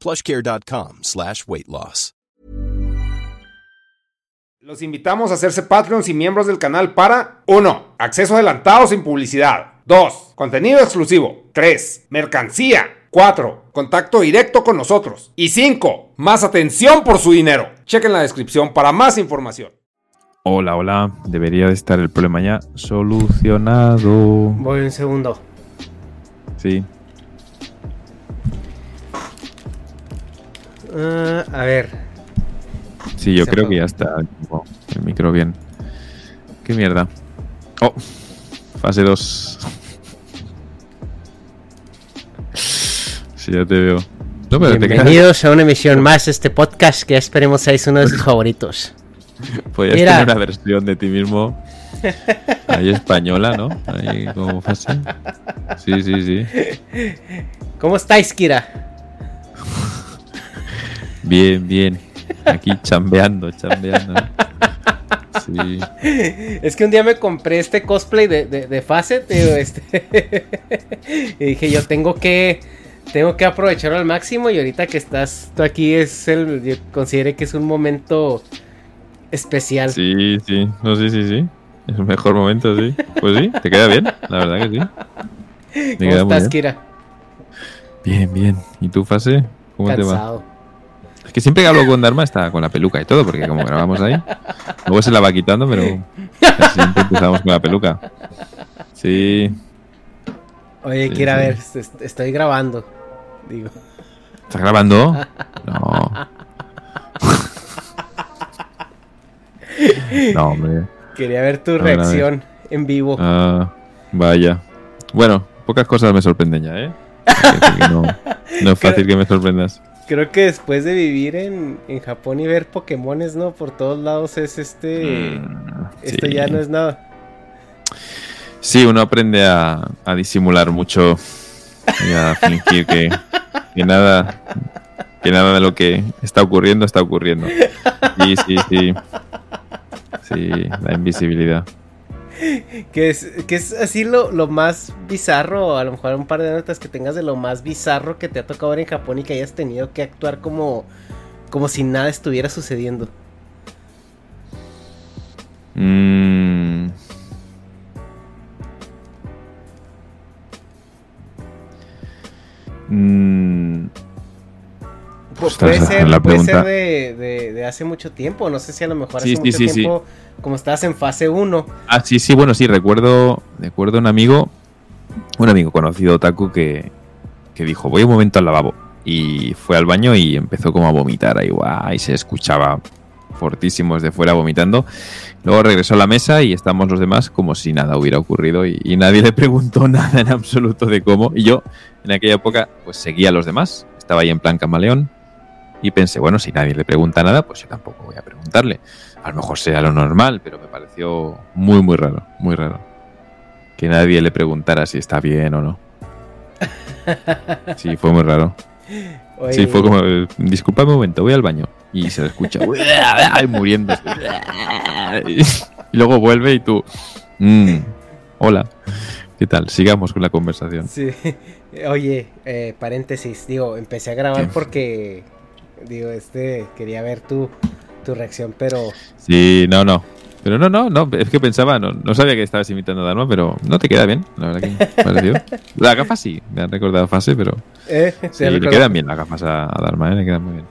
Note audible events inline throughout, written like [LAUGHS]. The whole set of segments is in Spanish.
plushcare.com slash weight loss. Los invitamos a hacerse Patreons y miembros del canal para 1. Acceso adelantado sin publicidad. 2. Contenido exclusivo. 3. Mercancía. 4. Contacto directo con nosotros. Y 5. Más atención por su dinero. Chequen la descripción para más información. Hola, hola. Debería de estar el problema ya solucionado. Voy un segundo. Sí. Ah, a ver. Sí, yo Se creo que ya está oh, el micro bien. ¿Qué mierda? Oh, fase 2. [LAUGHS] Sí, ya te veo. No, pero te Bienvenidos a una emisión más de este podcast que esperemos seáis uno de sus favoritos. [LAUGHS] podías Mira. tener una versión de ti mismo. Ahí española, ¿no? Ahí como fase. Sí, sí, sí. ¿Cómo estáis, Kira? Bien, bien. Aquí chambeando, chambeando. Sí. Es que un día me compré este cosplay de, de, de Facet, tío, este. [LAUGHS] y dije, yo tengo que. Tengo que aprovecharlo al máximo. Y ahorita que estás tú aquí, es el. Yo consideré que es un momento especial. Sí, sí. No, sí, sí, sí. Es el mejor momento, sí. Pues sí, te queda bien, la verdad que sí. [LAUGHS] Te ¿Cómo estás, bien. Kira? Bien, bien. ¿Y tu fase? ¿Cómo te va? Es que siempre que hablo con Dharma está con la peluca y todo, porque como grabamos ahí, luego se la va quitando, pero siempre empezamos con la peluca. Sí. Oye, Sí, sí. ver, est- estoy grabando. Digo. ¿Estás grabando? [LAUGHS] No. [LAUGHS] No, hombre. Quería ver tu reacción en vivo. Ah, vaya. Bueno, pocas cosas me sorprenden ya, ¿eh? Quiero no es fácil que me sorprendas. [LAUGHS] Creo que después de vivir en, en Japón y ver Pokémones, ¿no? Por todos lados es este... Mm, Esto sí. ya no es nada. Sí, uno aprende a, a disimular mucho y a [LAUGHS] fingir que, que nada que nada de lo que está ocurriendo está ocurriendo. Sí, sí, sí. Sí, la invisibilidad. Que es, que es así lo, lo más bizarro, a lo mejor un par de notas que tengas de lo más bizarro que te ha tocado ver en Japón y que hayas tenido que actuar como, como si nada estuviera sucediendo. Mm. Mm, Pues puede ser, la puede ser de, de- de hace mucho tiempo, no sé si a lo mejor hace sí, mucho sí, sí. Como estabas en fase 1. Ah, sí, sí, bueno, sí, recuerdo, recuerdo un amigo, un amigo conocido, Otaku, que, que dijo, voy un momento al lavabo. Y fue al baño y empezó como a vomitar ahí, guau, y se escuchaba fortísimo desde fuera vomitando. Luego regresó a la mesa y estamos los demás como si nada hubiera ocurrido y, y nadie le preguntó [LAUGHS] nada en absoluto de cómo. Y yo, en aquella época, pues seguía a los demás, estaba ahí en plan camaleón y pensé, bueno, si nadie le pregunta nada, pues yo tampoco voy a preguntarle. A lo mejor sea lo normal, pero me pareció muy, muy raro, muy raro. Que nadie le preguntara si está bien o no. Sí, fue muy raro. Sí, fue como, disculpa un momento, voy al baño. Y se le escucha [LAUGHS] muriendo. y luego vuelve y tú, mm, hola, ¿qué tal? Sigamos con la conversación. Sí, oye, eh, paréntesis, digo, empecé a grabar porque, digo, este, quería ver tu, tu reacción, pero... Sí, no, no, pero no, no, no, es que pensaba, no, no sabía que estabas imitando a Dharma, pero no te queda bien, la verdad que pareció. [LAUGHS] La gafa sí, me han recordado fase, pero. Eh, [LAUGHS] sí, le quedan bien las gafas a, Dharma, ¿eh? le quedan muy bien.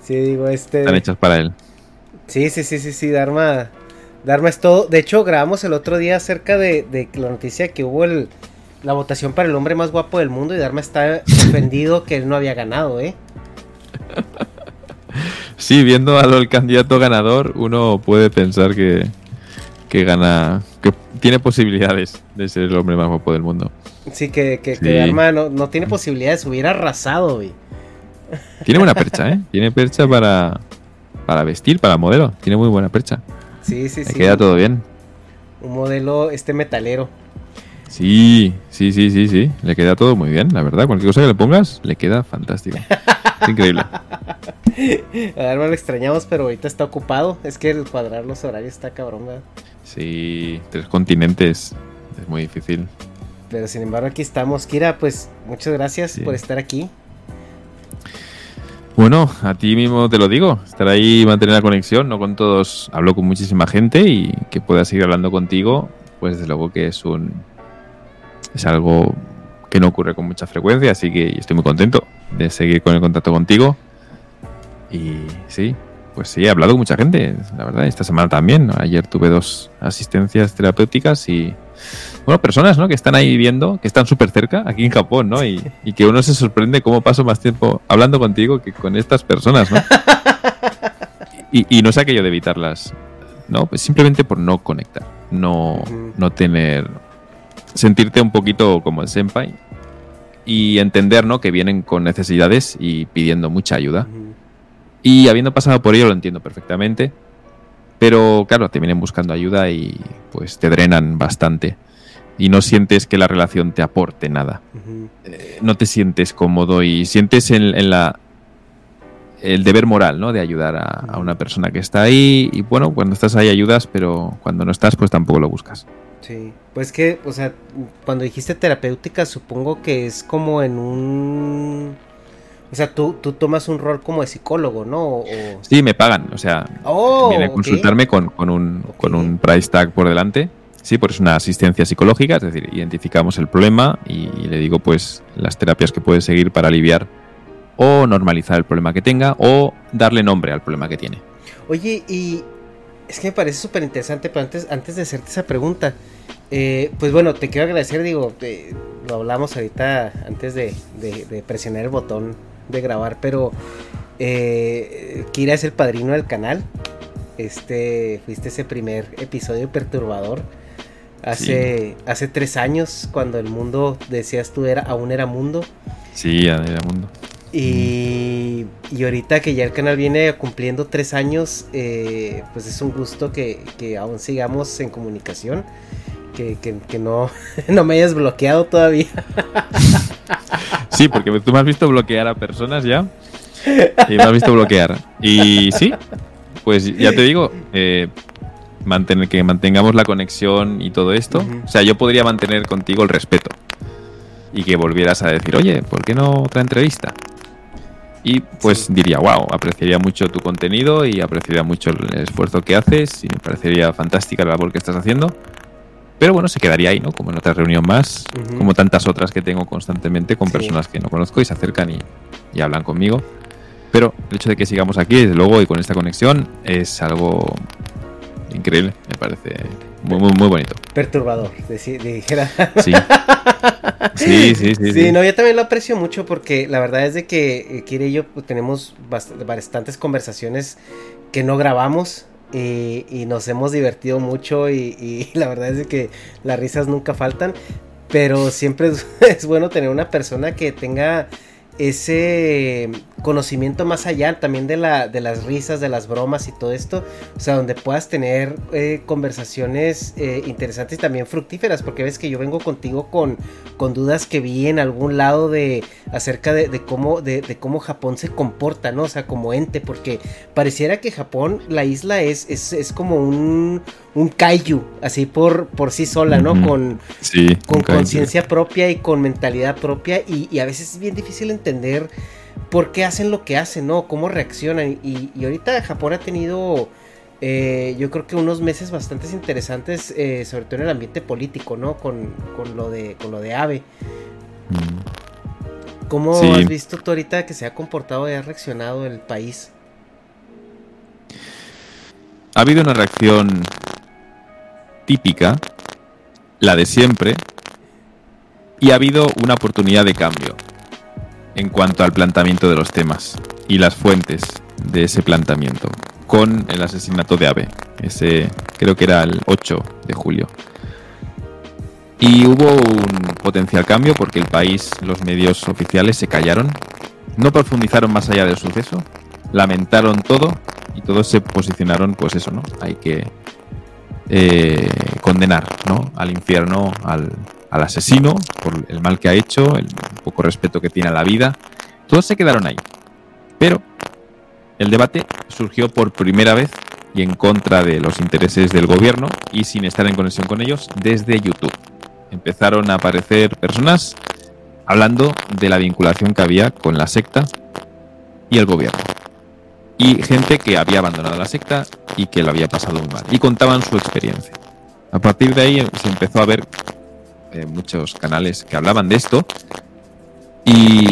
Sí, digo, este. Están hechas para él. Sí, sí, sí, sí, sí, Dharma. Dharma es todo. De hecho, grabamos el otro día acerca de, de la noticia que hubo el, la votación para el hombre más guapo del mundo y Dharma está [LAUGHS] ofendido que él no había ganado, ¿eh? Sí, viendo al candidato ganador, uno puede pensar que, que gana, que tiene posibilidades de ser el hombre más guapo del mundo. Sí, que, que, hermano, no tiene posibilidades, hubiera arrasado, güey. Tiene buena percha, ¿eh? Tiene percha para, para vestir, para modelo. Tiene muy buena percha. Sí, sí, sí. queda todo bien. Un modelo, este metalero. Sí, sí, sí, sí, sí. Le queda todo muy bien, la verdad. Cualquier cosa que le pongas, le queda fantástico. Es increíble. [LAUGHS] A ver, lo extrañamos, pero ahorita está ocupado. Es que el cuadrar los horarios está cabrón, ¿verdad? Sí, tres continentes. Es muy difícil. Pero sin embargo, aquí estamos. Kira, pues muchas gracias por estar aquí. Bueno, a ti mismo te lo digo, estar ahí y mantener la conexión, no con todos, hablo con muchísima gente y que pueda seguir hablando contigo, pues desde luego que es un, es algo que no ocurre con mucha frecuencia, así que estoy muy contento de seguir con el contacto contigo. Y sí, pues sí, he hablado con mucha gente, la verdad, esta semana también. Ayer tuve dos asistencias terapéuticas y, bueno, personas, ¿no? Que están ahí viendo, que están súper cerca, aquí en Japón, ¿no? Y, y, que uno se sorprende cómo paso más tiempo hablando contigo que con estas personas, ¿no? [LAUGHS] Y, y no sé aquello de evitarlas, ¿no? Pues simplemente por no conectar, no, no tener sentirte un poquito como el senpai y entender ¿no? que vienen con necesidades y pidiendo mucha ayuda. Y habiendo pasado por ello lo entiendo perfectamente. Pero claro, te vienen buscando ayuda y pues te drenan bastante. Y no sientes que la relación te aporte nada. Eh, no te sientes cómodo y sientes en, la el deber moral, ¿no? De ayudar a, a, una persona que está ahí. Y bueno, cuando estás ahí ayudas, pero cuando no estás, pues tampoco lo buscas. Sí, pues que, o sea, cuando dijiste terapéutica, supongo que es como en un... O sea, tú, tú tomas un rol como de psicólogo, ¿no? Sí, me pagan, o sea, oh, viene a consultarme con, un, con un price tag por delante. Sí, pues es una asistencia psicológica, es decir, identificamos el problema y le digo pues las terapias que puede seguir para aliviar o normalizar el problema que tenga o darle nombre al problema que tiene. Oye, y es que me parece súper interesante, pero antes, antes de hacerte esa pregunta, eh, pues bueno, te quiero agradecer, digo, lo hablamos ahorita antes de, presionar el botón de grabar, pero eh, Kira es el padrino del canal. Este, fuiste ese primer episodio perturbador. Hace, hace tres años, cuando el mundo, decías tú, era, aún era mundo. Sí, era mundo. Y, y, ahorita que ya el canal viene cumpliendo tres años, eh, pues es un gusto que, que, aún sigamos en comunicación. Que, que, no, [LAUGHS] no me hayas bloqueado todavía. [LAUGHS] Sí, porque tú me has visto bloquear a personas ya. Y me has visto bloquear. Y sí, pues ya te digo, eh, mantener, que mantengamos la conexión y todo esto. O sea, yo podría mantener contigo el respeto. Y que volvieras a decir, oye, ¿por qué no otra entrevista? Y pues diría, wow, apreciaría mucho tu contenido y apreciaría mucho el esfuerzo que haces y me parecería fantástica la labor que estás haciendo. Pero bueno, se quedaría ahí, ¿no? Como en otra reunión más, como tantas otras que tengo constantemente con personas que no conozco y se acercan y, y, hablan conmigo. Pero el hecho de que sigamos aquí, desde luego, y con esta conexión, es algo increíble, me parece muy, muy, muy bonito. Perturbador, dijera. Sí. Sí, sí, [LAUGHS] sí, sí. no, yo también lo aprecio mucho porque la verdad es de que eh, Kira y yo pues, tenemos bastantes conversaciones que no grabamos y, nos hemos divertido mucho y, [LAUGHS] la verdad es de que las risas nunca faltan, pero siempre es, [LAUGHS] bueno tener una persona que tenga ese conocimiento más allá también de, la, de las risas, de las bromas y todo esto. O sea, donde puedas tener eh, conversaciones eh, interesantes y también fructíferas. Porque ves que yo vengo contigo con, con dudas que vi en algún lado de acerca de, cómo, de, cómo Japón se comporta, ¿no? O sea, como ente. Porque pareciera que Japón, la isla, es, es, como un, un kaiju, así por, por sí sola, ¿no? Con, con conciencia propia y con mentalidad propia. Y, y a veces es bien difícil entender por qué hacen lo que hacen, ¿no? Cómo reaccionan. Y, ahorita Japón ha tenido, eh, yo creo que unos meses bastante interesantes, eh, sobre todo en el ambiente político, ¿no? Con, lo, de, con lo de Abe. ¿Cómo has visto tú ahorita que se ha comportado y ha reaccionado el país? Ha habido una reacción típica, la de siempre, y ha habido una oportunidad de cambio en cuanto al planteamiento de los temas y las fuentes de ese planteamiento con el asesinato de Abe. Ese creo que era el 8 de julio. Y hubo un potencial cambio porque el país, los medios oficiales se callaron, no profundizaron más allá del suceso, lamentaron todo y todos se posicionaron, pues eso, ¿no? Hay que eh, condenar, ¿no? Al infierno, al, al asesino por el mal que ha hecho, el poco respeto que tiene a la vida. Todos se quedaron ahí. Pero el debate surgió por primera vez y en contra de los intereses del gobierno y sin estar en conexión con ellos desde YouTube. Empezaron a aparecer personas hablando de la vinculación que había con la secta y el gobierno. Y gente que había abandonado la secta y que lo había pasado muy mal. Y contaban su experiencia. A partir de ahí se empezó a ver eh, muchos canales que hablaban de esto y,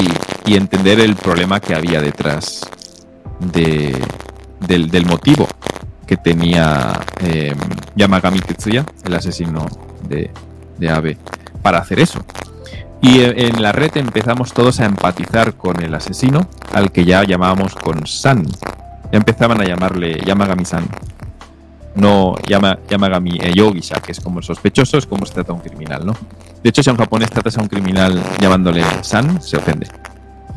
entender el problema que había detrás de, del, motivo que tenía eh, Yamagami Tetsuya, el asesino de, de Abe, para hacer eso. Y en la red empezamos todos a empatizar con el asesino, al que ya llamábamos con San. Ya empezaban a llamarle Yamagami-san no llama, Yamagami eh, Yogisha, que es como el sospechoso, es como se trata a un criminal, ¿no? De hecho, si a un japonés tratas a un criminal llamándole San, se ofende.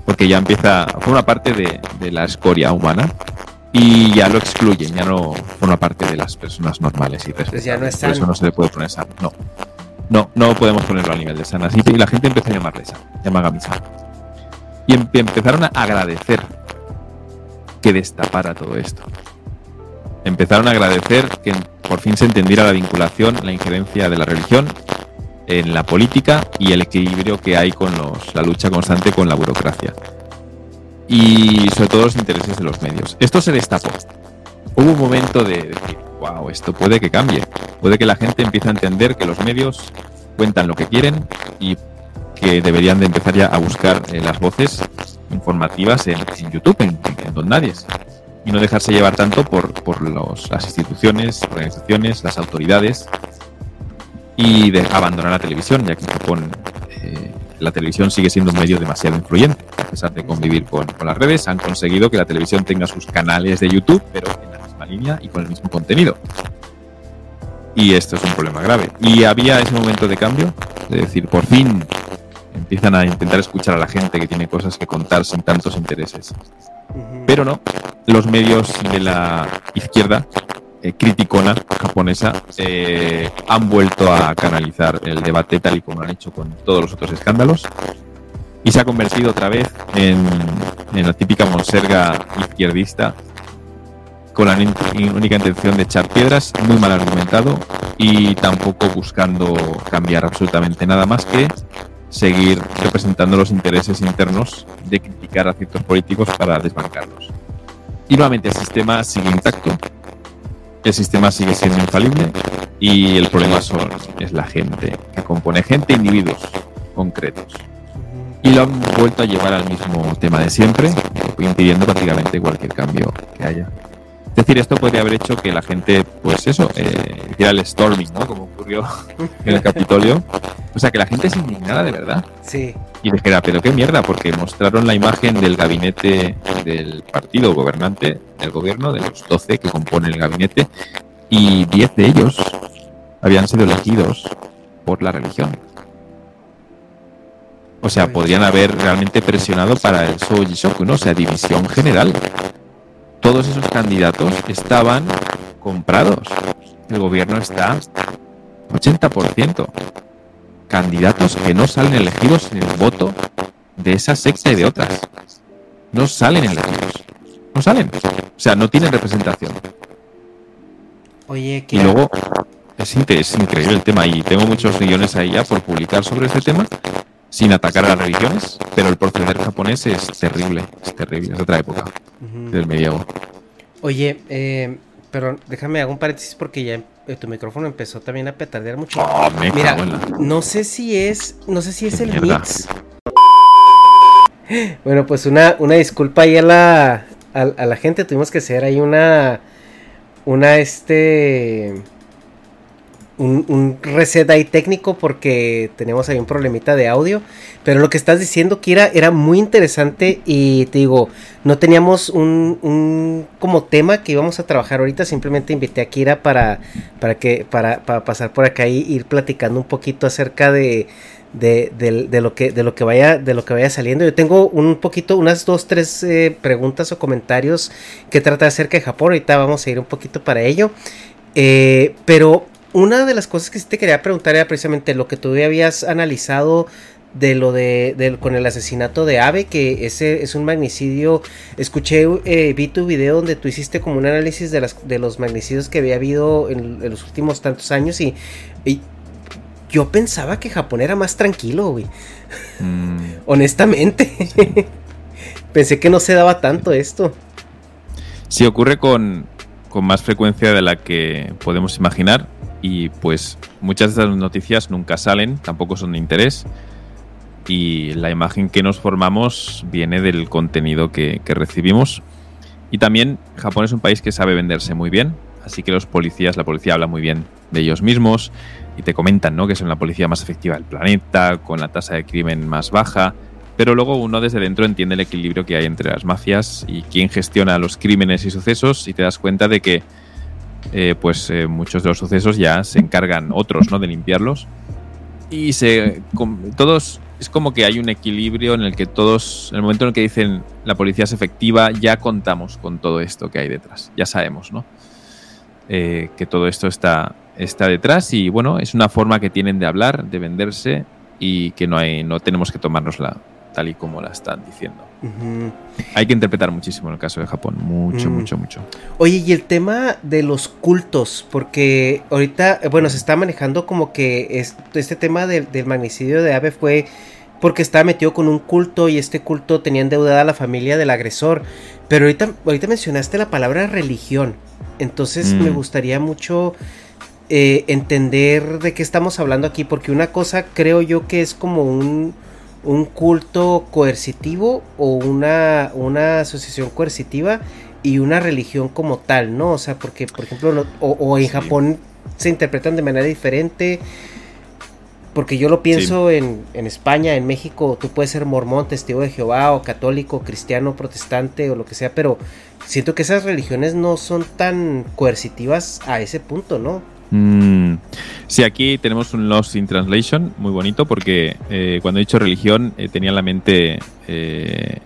Porque ya empieza, forma parte de, la escoria humana y ya lo excluyen, ya no forma parte de las personas normales y pues ya no es Por eso no se le puede poner San, no. No, no podemos ponerlo a nivel de San. Así que la gente empezó a llamarle San, Yamagami San. Y empezaron a agradecer que destapara todo esto empezaron a agradecer que por fin se entendiera la vinculación, la injerencia de la religión en la política y el equilibrio que hay con los, la lucha constante con la burocracia. Y sobre todo los intereses de los medios. Esto se destapó. Hubo un momento de decir, wow, esto puede que cambie. Puede que la gente empiece a entender que los medios cuentan lo que quieren y que deberían de empezar ya a buscar eh, las voces informativas en, YouTube, en, en Don Nadie y no dejarse llevar tanto por, por los, las instituciones, organizaciones, las autoridades y de abandonar la televisión, ya que en Japón eh, la televisión sigue siendo un medio demasiado influyente. A pesar de convivir con, con, las redes, han conseguido que la televisión tenga sus canales de YouTube, pero en la misma línea y con el mismo contenido. Y esto es un problema grave. Y había ese momento de cambio, de decir, por fin empiezan a intentar escuchar a la gente que tiene cosas que contar sin tantos intereses. Pero no, los medios de la izquierda eh, criticona japonesa eh, han vuelto a canalizar el debate tal y como lo han hecho con todos los otros escándalos y se ha convertido otra vez en, la típica monserga izquierdista con la única intención de echar piedras, muy mal argumentado y tampoco buscando cambiar absolutamente nada más que seguir representando los intereses internos de criticar a ciertos políticos para desbancarlos. Y nuevamente el sistema sigue intacto, el sistema sigue siendo infalible y el problema son, es la gente, que compone gente, individuos concretos. Y lo han vuelto a llevar al mismo tema de siempre, impidiendo prácticamente cualquier cambio que haya. Es decir, esto podría haber hecho que la gente, pues eso, eh, hiciera el storming, ¿no? Como ocurrió [LAUGHS] en el Capitolio. O sea, que la gente se indignara de verdad. Sí. Y dijera, pero qué mierda, porque mostraron la imagen del gabinete del partido gobernante, del gobierno, de los 12 que componen el gabinete, y 10 de ellos habían sido elegidos por la religión. O sea, podrían haber realmente presionado para el Soji ¿no? O sea, división general. Todos esos candidatos estaban comprados. El gobierno está 80%. Candidatos que no salen elegidos en el voto de esa secta y de otras. No salen elegidos. No salen. O sea, no tienen representación. Oye, Y luego es, es increíble el tema y tengo muchos millones ahí ya por publicar sobre este tema sin atacar a las religiones, pero el proceder japonés es terrible, es terrible, es otra época del medievo. Oye, eh, pero déjame hago un paréntesis porque ya eh, tu micrófono empezó también a petardear mucho. Oh, me Mira, cago en la- no sé si es, no sé si es Qué el mierda. mix. [GASPS] Bueno, pues una, una disculpa ahí a la, a, a la gente. Tuvimos que hacer ahí una, una este, un, reset ahí técnico porque tenemos ahí un problemita de audio. Pero lo que estás diciendo, Kira, era muy interesante y te digo, no teníamos un, un como tema que íbamos a trabajar ahorita. Simplemente invité a Kira para, para que, para, para pasar por acá y ir platicando un poquito acerca de, de, de- de lo que de lo que vaya de lo que vaya saliendo yo tengo un poquito unas dos tres eh, preguntas o comentarios que trata acerca de Japón ahorita vamos a ir un poquito para ello Eh, pero una de las cosas que sí te quería preguntar era precisamente lo que tú habías analizado de lo de, con el asesinato de Abe, que ese es un magnicidio. Escuché, eh, vi tu video donde tú hiciste como un análisis de, las, de los magnicidios que había habido en, en los últimos tantos años y, y yo pensaba que Japón era más tranquilo, güey. Mm, [LAUGHS] Honestamente. [LAUGHS] Pensé que no se daba tanto esto. sí, ocurre con, con más frecuencia de la que podemos imaginar y pues muchas de estas noticias nunca salen, tampoco son de interés y la imagen que nos formamos viene del contenido que, que recibimos. Y también Japón es un país que sabe venderse muy bien, así que los policías, la policía habla muy bien de ellos mismos y te comentan ¿no? que son la policía más efectiva del planeta, con la tasa de crimen más baja, pero luego uno desde dentro entiende el equilibrio que hay entre las mafias y quién gestiona los crímenes y sucesos y te das cuenta de que eh, pues eh, muchos de los sucesos ya se encargan otros ¿no? de limpiarlos. Y se com- todos es como que hay un equilibrio en el que todos en el momento en el que dicen la policía es efectiva ya contamos con todo esto que hay detrás. Ya sabemos no Eh, que todo esto está está detrás y bueno es una forma que tienen de hablar de venderse y que no hay no tenemos que tomárnosla tal y como la están diciendo Hay que interpretar muchísimo en el caso de Japón mucho Mm. mucho mucho Oye, y el tema de los cultos, porque ahorita, eh, bueno, se está manejando como que es- este tema del, del magnicidio de Abe fue porque estaba metido con un culto y este culto tenía endeudada a la familia del agresor. Pero ahorita, ahorita mencionaste la palabra religión. Entonces Mm. me gustaría mucho eh, entender de qué estamos hablando aquí, porque una cosa creo yo que es como un, un culto coercitivo o una, una asociación coercitiva y una religión como tal, ¿no? O sea, porque, por ejemplo, no- o, o en Sí. Japón se interpretan de manera diferente. Porque yo lo pienso en, en España, en México, tú puedes ser mormón, testigo de Jehová, o católico, cristiano, protestante, o lo que sea, pero siento que esas religiones no son tan coercitivas a ese punto, ¿no? Mm, Sí, aquí tenemos un Lost in Translation muy bonito porque eh, cuando he dicho religión eh, tenía en la mente eh,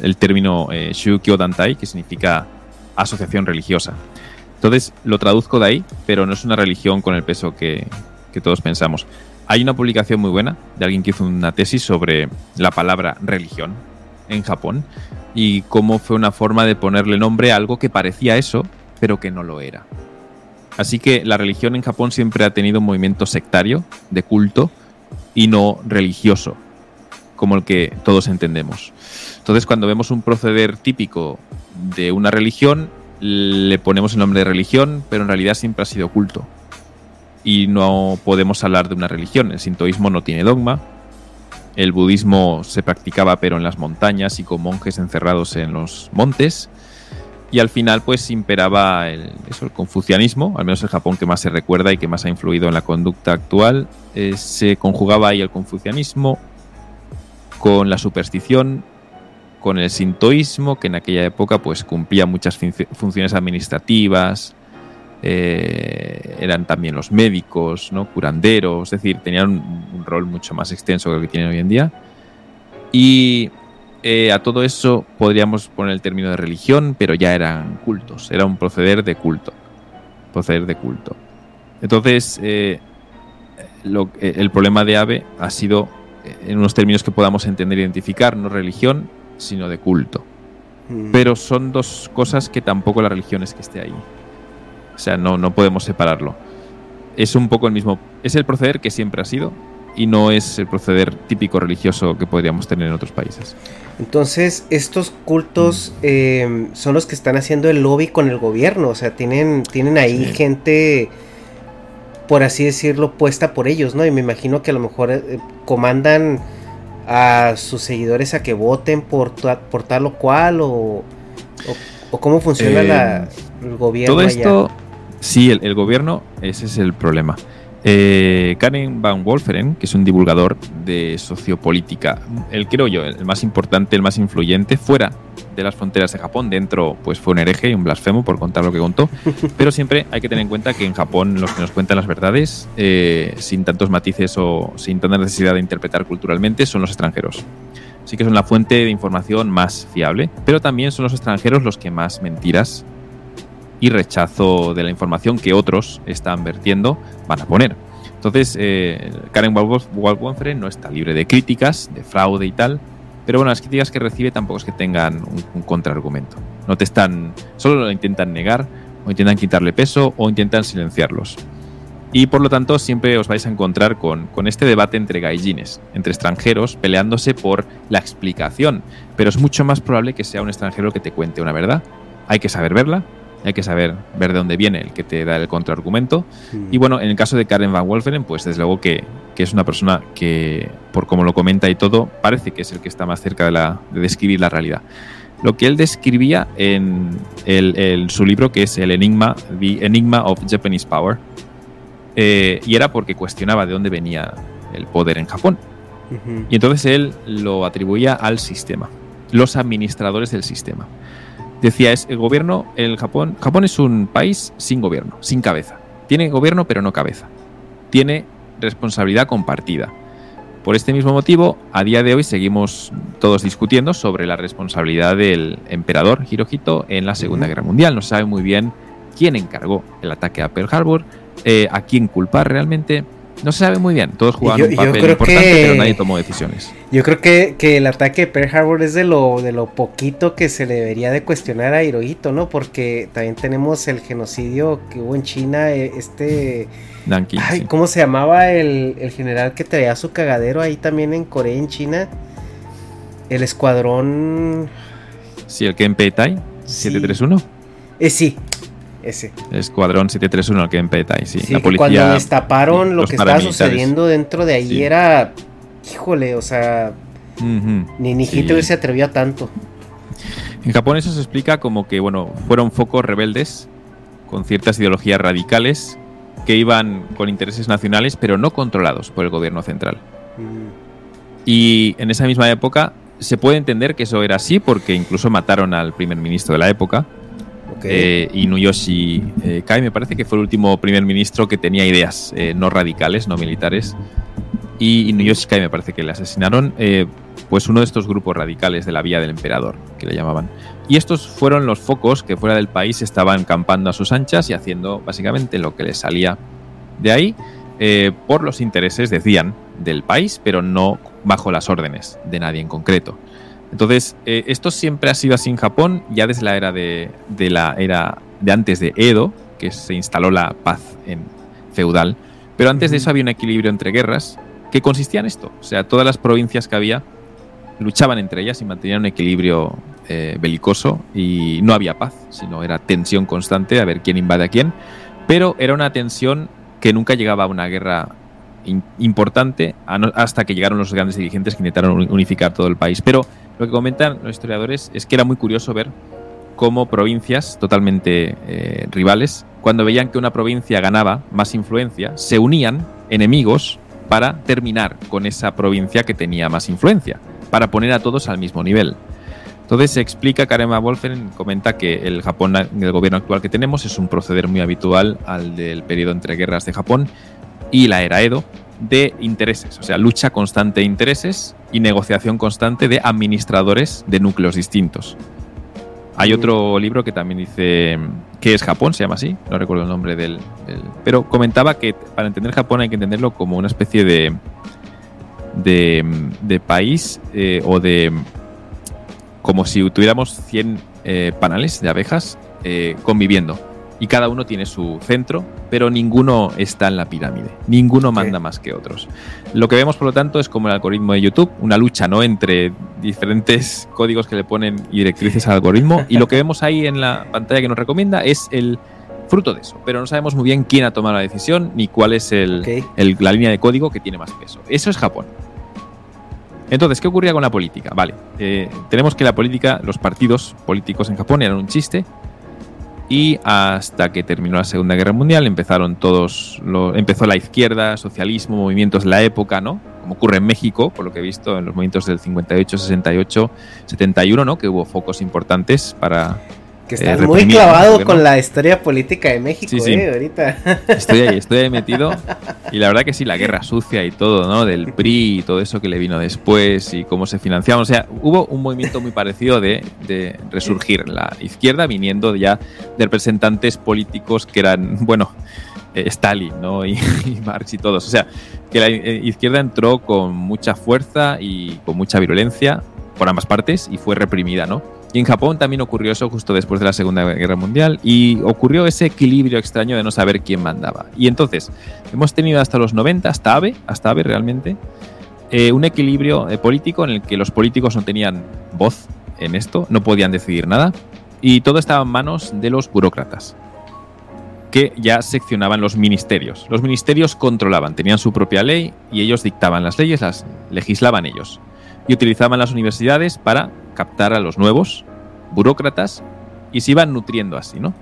el término eh, Shukyo Dantai, que significa asociación religiosa. Entonces lo traduzco de ahí, pero no es una religión con el peso que, que todos pensamos. Hay una publicación muy buena de alguien que hizo una tesis sobre la palabra religión en Japón y cómo fue una forma de ponerle nombre a algo que parecía eso, pero que no lo era. Así que la religión en Japón siempre ha tenido un movimiento sectario, de culto, y no religioso, como el que todos entendemos. Entonces, cuando vemos un proceder típico de una religión, le ponemos el nombre de religión, pero en realidad siempre ha sido culto. Y no podemos hablar de una religión. El sintoísmo no tiene dogma. El budismo se practicaba pero en las montañas y con monjes encerrados en los montes y al final pues imperaba el, eso, el confucianismo, al menos el Japón que más se recuerda y que más ha influido en la conducta actual. Eh, se conjugaba ahí el confucianismo con la superstición, con el sintoísmo, que en aquella época pues cumplía muchas funci- funciones administrativas, eh, eran también los médicos, ¿no? curanderos, es decir, tenían un, un rol mucho más extenso que el que tienen hoy en día. Y eh, a todo eso podríamos poner el término de religión, pero ya eran cultos, era un proceder de culto. Proceder de culto. Entonces, eh, lo, eh, el problema de AVE ha sido en unos términos que podamos entender e identificar, no religión, sino de culto. Mm. Pero son dos cosas que tampoco la religión es que esté ahí. O sea, no, no podemos separarlo. Es un poco el mismo. Es el proceder que siempre ha sido y no es el proceder típico religioso que podríamos tener en otros países. Entonces, estos cultos eh, son los que están haciendo el lobby con el gobierno. O sea, tienen, tienen ahí Sí. gente, por así decirlo, puesta por ellos, ¿no? Y me imagino que a lo mejor eh, comandan a sus seguidores a que voten por, por tal o cual o, o, o cómo funciona Eh, la- el gobierno Todo allá. esto, sí, el, el gobierno, ese es el problema. Eh, Karen Van Wolferen, que es un divulgador de sociopolítica, el creo yo, el más importante, el más influyente, fuera de las fronteras de Japón, dentro pues fue un hereje y un blasfemo por contar lo que contó, [LAUGHS] pero siempre hay que tener en cuenta que en Japón los que nos cuentan las verdades, eh, sin tantos matices o sin tanta necesidad de interpretar culturalmente, son los extranjeros. Sí que son la fuente de información más fiable, pero también son los extranjeros los que más mentiras y rechazo de la información que otros están vertiendo van a poner. Entonces, eh, Karen Waldwonferen no está libre de críticas, de fraude y tal, pero bueno, las críticas que recibe tampoco es que tengan un, un contraargumento. No te están, solo lo intentan negar, o intentan quitarle peso, o intentan silenciarlos. Y por lo tanto, siempre os vais a encontrar con, con este debate entre gaijines, entre extranjeros, peleándose por la explicación. Pero es mucho más probable que sea un extranjero que te cuente una verdad. Hay que saber verla, hay que saber ver de dónde viene el que te da el contraargumento. Y bueno, en el caso de Karen Van Wolferen, pues desde luego que, que es una persona que, por como lo comenta y todo, parece que es el que está más cerca de, la, de describir la realidad. Lo que él describía en el- el- su libro, que es El Enigma, The Enigma of Japanese Power, eh, y era porque cuestionaba de dónde venía el poder en Japón. Y entonces él lo atribuía al sistema, los administradores del sistema. Decía, es el gobierno, el Japón, Japón es un país sin gobierno, sin cabeza. Tiene gobierno pero no cabeza. Tiene responsabilidad compartida. Por este mismo motivo, a día de hoy seguimos todos discutiendo sobre la responsabilidad del emperador Hirohito en la Segunda. Guerra Mundial. No sabe muy bien quién encargó el ataque a Pearl Harbor, eh, a quién culpar realmente. No se sabe muy bien. Todos jugaban yo- un papel importante, que- pero nadie tomó decisiones. Yo creo que, que el ataque de Pearl Harbor es de lo, de lo poquito que se le debería de cuestionar a Hirohito, ¿no? Porque también tenemos el genocidio que hubo en China, eh, este... Nanking, Ay, sí. ¿cómo se llamaba el, el general que traía su cagadero ahí también en Corea, en China? El escuadrón... Sí, el Kenpei Tai, Sí. 731. Eh, sí, ese. Escuadrón 731, el Kenpei Tai, sí. Sí, la que policía. cuando destaparon lo que estaba sucediendo dentro de ahí Sí. era... Híjole, o sea, ni, ni Sí. Hitler se atrevió a tanto. En Japón eso se explica como que, bueno, fueron focos rebeldes con ciertas ideologías radicales que iban con intereses nacionales, pero no controlados por el gobierno central. Mm. Y en esa misma época se puede entender que eso era así porque incluso mataron al primer ministro de la época, Ok. eh, Inuyoshi Kai, me parece que fue el último primer ministro que tenía ideas eh, no radicales, no militares. Y Inuyoshi Kai me parece que le asesinaron, eh, pues uno de estos grupos radicales de la vía del emperador, que le llamaban. Y estos fueron los focos que fuera del país estaban campando a sus anchas y haciendo básicamente lo que les salía de ahí eh, por los intereses, decían, del país, pero no bajo las órdenes de nadie en concreto. Entonces, eh, esto siempre ha sido así en Japón, ya desde la era de, de la era de antes de Edo, que se instaló la paz en feudal. Pero antes de eso había un equilibrio entre guerras que consistía en esto. O sea, todas las provincias que había luchaban entre ellas y mantenían un equilibrio eh, belicoso y no había paz, sino era tensión constante a ver quién invade a quién. Pero era una tensión que nunca llegaba a una guerra importante hasta que llegaron los grandes dirigentes que intentaron uni- unificar todo el país. Pero lo que comentan los historiadores es que era muy curioso ver cómo provincias totalmente eh, rivales, cuando veían que una provincia ganaba más influencia, se unían enemigos para terminar con esa provincia que tenía más influencia, para poner a todos al mismo nivel. Entonces se explica, Karema Wolfen comenta que el Japón, el gobierno actual que tenemos, es un proceder muy habitual al del periodo entre guerras de Japón y la era Edo, de intereses, o sea, lucha constante de intereses y negociación constante de administradores de núcleos distintos. Hay otro libro que también dice que es Japón, se llama así, no recuerdo el nombre del, del- Pero comentaba que para entender Japón hay que entenderlo como una especie de. de, de país eh, o de. como si tuviéramos 100 eh, panales de abejas eh, conviviendo. Y cada uno tiene su centro, pero ninguno está en la pirámide. Ninguno manda más que otros. Lo que vemos, por lo tanto, es como el algoritmo de YouTube, una lucha ¿no? entre diferentes [LAUGHS] códigos que le ponen y directrices al algoritmo. Y lo que vemos ahí en la pantalla que nos recomienda es el fruto de eso. Pero no sabemos muy bien quién ha tomado la decisión ni cuál es el, Ok. el- la línea de código que tiene más peso. Eso es Japón. Entonces, ¿qué ocurría con la política? Vale, eh, tenemos que la política, los partidos políticos en Japón eran un chiste y hasta que terminó la Segunda Guerra Mundial empezaron todos, lo- empezó la izquierda, socialismo, movimientos de la época, ¿no? Como ocurre en México, por lo que he visto en los movimientos del 58, 68, 71, ¿no? Que hubo focos importantes para... Que Eh, estás muy clavado con la historia política de México, Sí, sí. eh, ahorita. Estoy ahí, estoy ahí metido. [LAUGHS] Y la verdad que sí, la guerra sucia y todo, ¿no? Del PRI y todo eso que le vino después y cómo se financiaba. O sea, hubo un movimiento muy parecido de, de resurgir la izquierda viniendo ya de representantes políticos que eran, bueno, eh, Stalin, ¿no? Y, [LAUGHS] y Marx y todos. O sea, que la eh, izquierda entró con mucha fuerza y con mucha virulencia por ambas partes y fue reprimida, ¿no? Y en Japón también ocurrió eso justo después de la Segunda Guerra Mundial y ocurrió ese equilibrio extraño de no saber quién mandaba. Y entonces hemos tenido hasta los 90, hasta Abe, hasta Abe realmente, eh, un equilibrio eh, político en el que los políticos no tenían voz en esto, no podían decidir nada y todo estaba en manos de los burócratas que ya seccionaban los ministerios. Los ministerios controlaban, tenían su propia ley y ellos dictaban las leyes, las legislaban ellos. Y utilizaban las universidades para captar a los nuevos burócratas y se iban nutriendo así, ¿no?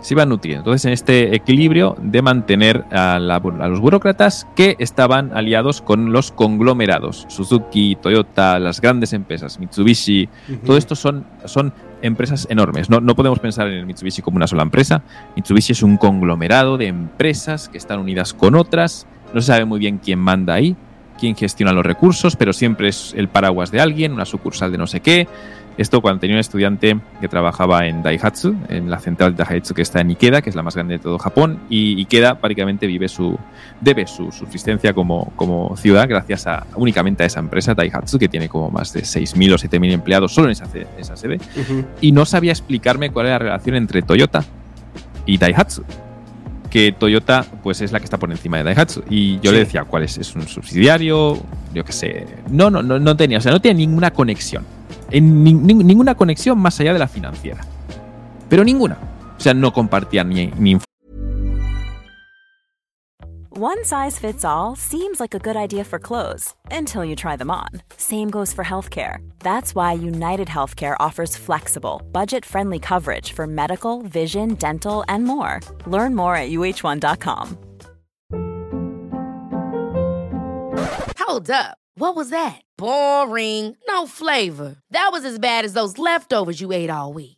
Se iban nutriendo. Entonces, en este equilibrio de mantener a, la- a los burócratas que estaban aliados con los conglomerados, Suzuki, Toyota, las grandes empresas, Mitsubishi, todo esto son, son empresas enormes. No, no podemos pensar en el Mitsubishi como una sola empresa. Mitsubishi es un conglomerado de empresas que están unidas con otras. No se sabe muy bien quién manda ahí, quién gestiona los recursos, pero siempre es el paraguas de alguien, una sucursal de no sé qué. Esto cuando tenía un estudiante que trabajaba en Daihatsu, en la central de Daihatsu que está en Ikeda, que es la más grande de todo Japón, y Ikeda prácticamente vive su, debe su subsistencia como, como ciudad gracias a únicamente a esa empresa, Daihatsu, que tiene como más de 6.000 o 7.000 empleados solo en esa, esa sede Ujú. y no sabía explicarme cuál era la relación entre Toyota y Daihatsu. Que Toyota, pues es la que está por encima de Daihatsu. Y yo le decía, ¿cuál es? ¿Es un subsidiario? Yo qué sé. No, no, no, no tenía, o sea, no tenía ninguna conexión. En ni- ni- ninguna conexión más allá de la financiera. Pero ninguna. O sea, no compartían ni, ni One size fits all seems like a good idea for clothes until you try them on. Same goes for healthcare. That's why United Healthcare offers flexible, budget friendly coverage for medical, vision, dental, and more. Learn more at uh1.com. Hold up. What was that? Boring. No flavor. That was as bad as those leftovers you ate all week.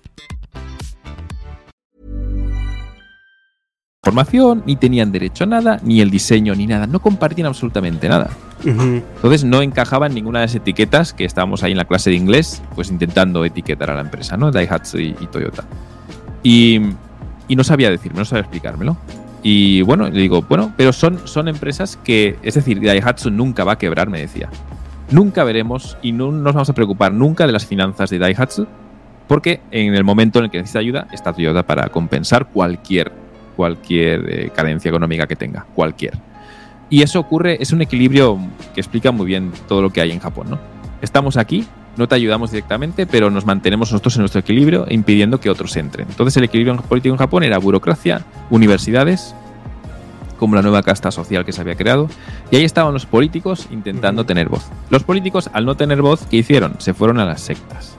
formación, ni tenían derecho a nada, ni el diseño, ni nada. No compartían absolutamente nada. Entonces no encajaba en ninguna de las etiquetas que estábamos ahí en la clase de inglés, pues intentando etiquetar a la empresa, ¿no? Daihatsu y, y Toyota. Y, y no sabía decirme, no sabía explicármelo. Y bueno, le digo, bueno, pero son, son empresas que, es decir, Daihatsu nunca va a quebrar, me decía. Nunca veremos y no nos vamos a preocupar nunca de las finanzas de Daihatsu, porque en el momento en el que necesita ayuda está Toyota para compensar cualquier, cualquier eh, carencia económica que tenga, cualquier. Y eso ocurre, es un equilibrio que explica muy bien todo lo que hay en Japón, ¿no? Estamos aquí, no te ayudamos directamente, pero nos mantenemos nosotros en nuestro equilibrio, impidiendo que otros entren. Entonces el equilibrio político en Japón era burocracia, universidades, como la nueva casta social que se había creado, y ahí estaban los políticos intentando tener voz. Los políticos, al no tener voz, ¿qué hicieron? Se fueron a las sectas.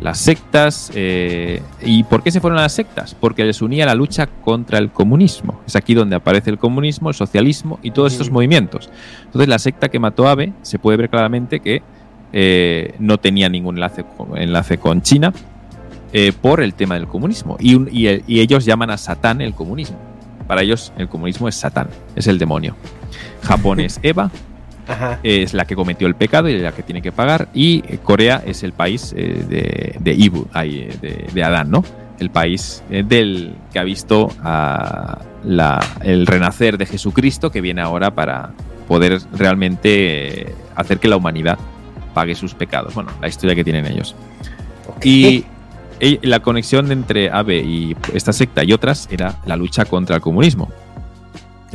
Las sectas. eh, ¿Y por qué se fueron a las sectas? Porque les unía la lucha contra el comunismo. Es aquí donde aparece el comunismo, el socialismo y todos estos movimientos. Entonces la secta que mató a Abe se puede ver claramente que eh, no tenía ningún enlace con, enlace con China eh, por el tema del comunismo. Y, un- y y ellos llaman a Satán el comunismo. Para ellos el comunismo es Satán, es el demonio. Japón es [LAUGHS] Eva, Ajá. es la que cometió el pecado y la que tiene que pagar. Y Corea es el país eh, de, de Ibu, eh, de, de Adán, ¿no? El país eh, del que ha visto a la- el renacer de Jesucristo que viene ahora para poder realmente hacer que la humanidad pague sus pecados. Bueno, la historia que tienen ellos. Y la conexión entre Abe y esta secta y otras era la lucha contra el comunismo.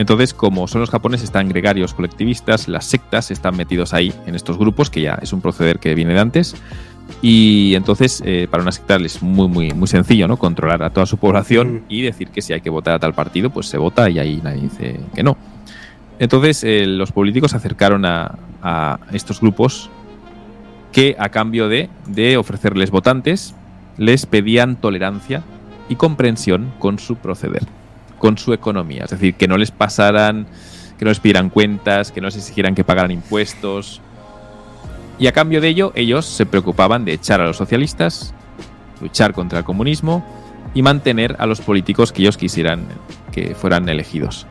Entonces, como son los japoneses tan gregarios colectivistas, las sectas están metidos ahí en estos grupos, que ya es un proceder que viene de antes. Y entonces, eh, para una secta es muy, muy, muy sencillo, ¿no? Controlar a toda su población Mm. y decir que si hay que votar a tal partido, pues se vota y ahí nadie dice que no. Entonces, eh, los políticos se acercaron a, a estos grupos que, a cambio de, de ofrecerles votantes, les pedían tolerancia y comprensión con su proceder, con su economía. Es decir, que no les pasaran, que no les pidieran cuentas, que no les exigieran que pagaran impuestos. Y a cambio de ello, ellos se preocupaban de echar a los socialistas, luchar contra el comunismo y mantener a los políticos que ellos quisieran que fueran elegidos.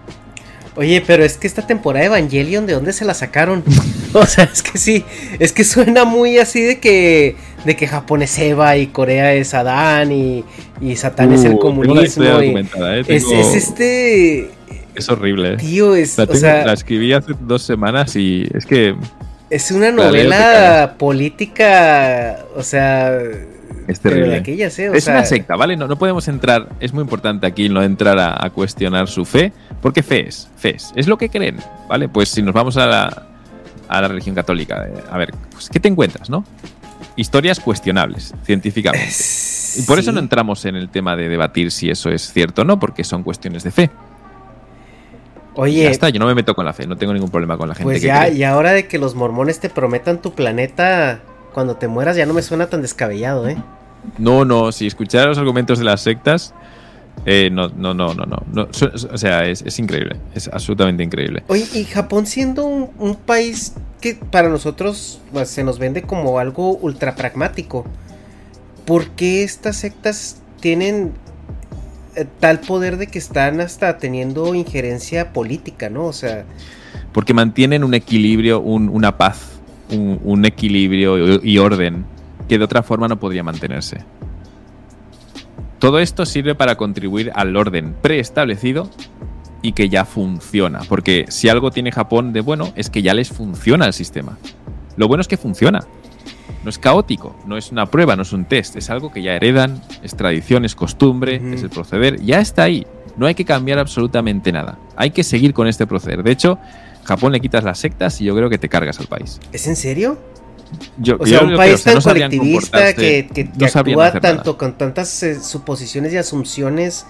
Oye, pero es que esta temporada de Evangelion, ¿de dónde se la sacaron? [LAUGHS] O sea, es que sí, es que suena muy así de que de que Japón es Eva y Corea es Adán y, y Satán es el Uh, comunismo. y- ¿eh? es, Tengo- es este es horrible. ¿eh? tío, es, La, o sea, la escribí hace dos semanas y es que es una novela política, o sea, es terrible. aquellas, ¿eh? O es sea, una secta, ¿vale? No, no podemos entrar, es muy importante aquí no entrar a, a cuestionar su fe, porque fe es, fe es, es lo que creen, ¿vale? Pues si nos vamos a la, a la religión católica, eh, a ver, pues, ¿qué te encuentras, no? Historias cuestionables, científicamente. Y por eso no entramos en el tema de debatir si eso es cierto o no, porque son cuestiones de fe. Oye, ya está, yo no me meto con la fe, no tengo ningún problema con la gente pues que ya, cree. y ahora de que los mormones te prometan tu planeta cuando te mueras ya no me suena tan descabellado, ¿eh? No, no, si escuchara los argumentos de las sectas, eh, no, no, no, no, no, no, so- O sea, es, es increíble, es absolutamente increíble. Oye, y Japón siendo un, un país que para nosotros pues, se nos vende como algo ultra pragmático, ¿por qué estas sectas tienen eh, tal poder de que están hasta teniendo injerencia política, ¿no? O sea, Porque mantienen un equilibrio, un- una paz, un, un equilibrio y, y orden que de otra forma no podría mantenerse. Todo esto sirve para contribuir al orden preestablecido y que ya funciona. Porque si algo tiene Japón de bueno es que ya les funciona el sistema. Lo bueno es que funciona. No es caótico, no es una prueba, no es un test, es algo que ya heredan, es tradición, es costumbre, es el proceder, ya está ahí. No hay que cambiar absolutamente nada. Hay que seguir con este proceder. De hecho, Japón le quitas las sectas y yo creo que te cargas al país. ¿es en serio? Yo, O yo sea, un país tan no colectivista que, no actúa nada. tanto con tantas eh, suposiciones y asunciones.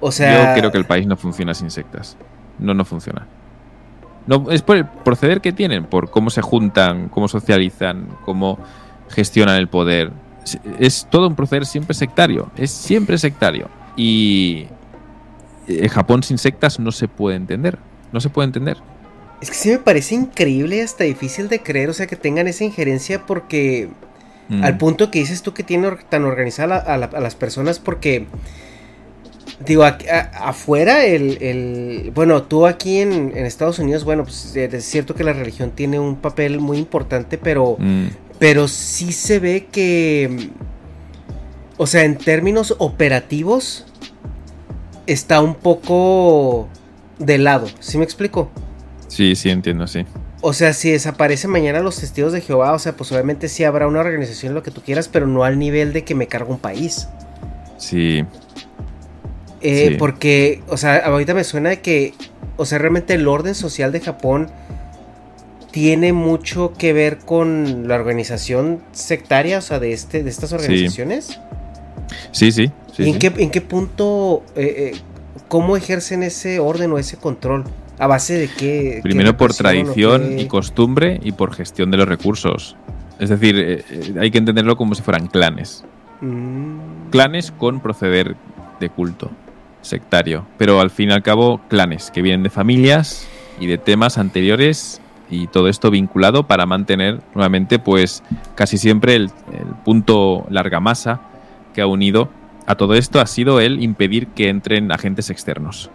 O sea, Yo creo que el país no funciona sin sectas. No, no funciona. No, es por el proceder que tienen, por cómo se juntan, cómo socializan, cómo gestionan el poder. Es, es todo un proceder siempre sectario. Es siempre sectario. Y eh, Japón sin sectas no se puede entender. No se puede entender. Es que sí me parece increíble y hasta difícil de creer, o sea, que tengan esa injerencia porque Mm. al punto que dices tú que tiene or- tan organizada a, la- a las personas porque digo a- afuera el, el- bueno tú aquí en, en Estados Unidos bueno pues eh, es cierto que la religión tiene un papel muy importante pero Mm. pero sí se ve que o sea en términos operativos está un poco de lado ¿sí me explico? Sí, sí, entiendo, sí. O sea, si desaparece mañana los testigos de Jehová, o sea, pues obviamente sí habrá una organización, lo que tú quieras, pero no al nivel de que me carga un país. Sí. Eh, Sí. Porque, o sea, ahorita me suena de que, o sea, realmente el orden social de Japón tiene mucho que ver con la organización sectaria, o sea, de, este, de estas organizaciones. Sí, sí. sí, ¿Y en, sí. qué, en qué punto, eh, eh, cómo ejercen ese orden o ese control? ¿A base de qué? qué Primero por tradición y costumbre y por gestión de los recursos. Es decir, eh, eh, hay que entenderlo como si fueran clanes. Mm. Clanes con proceder de culto sectario. Pero al fin y al cabo, clanes que vienen de familias y de temas anteriores y todo esto vinculado para mantener nuevamente, pues casi siempre el, el punto larga masa que ha unido a todo esto ha sido el impedir que entren agentes externos.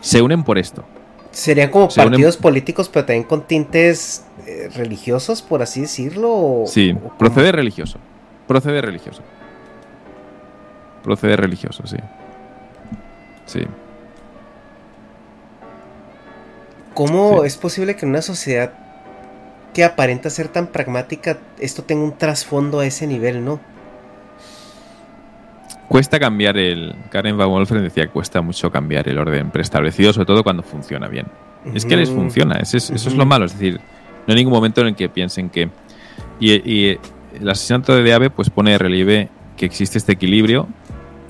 Se unen por esto. Serían como unen- partidos políticos, pero también con tintes eh, religiosos, por así decirlo. o- Sí, o cómo? proceder religioso. Proceder religioso. Proceder religioso, sí. Sí. ¿Cómo Sí. es posible que en una sociedad que aparenta ser tan pragmática, esto tenga un trasfondo a ese nivel, no? Cuesta cambiar el. Karen Van Wolfren decía que cuesta mucho cambiar el orden preestablecido, sobre todo cuando funciona bien. Es que les funciona, es- eso es lo malo. Es decir, no hay ningún momento en el que piensen que. Y, y el asesinato de Ave pues pone de relieve que existe este equilibrio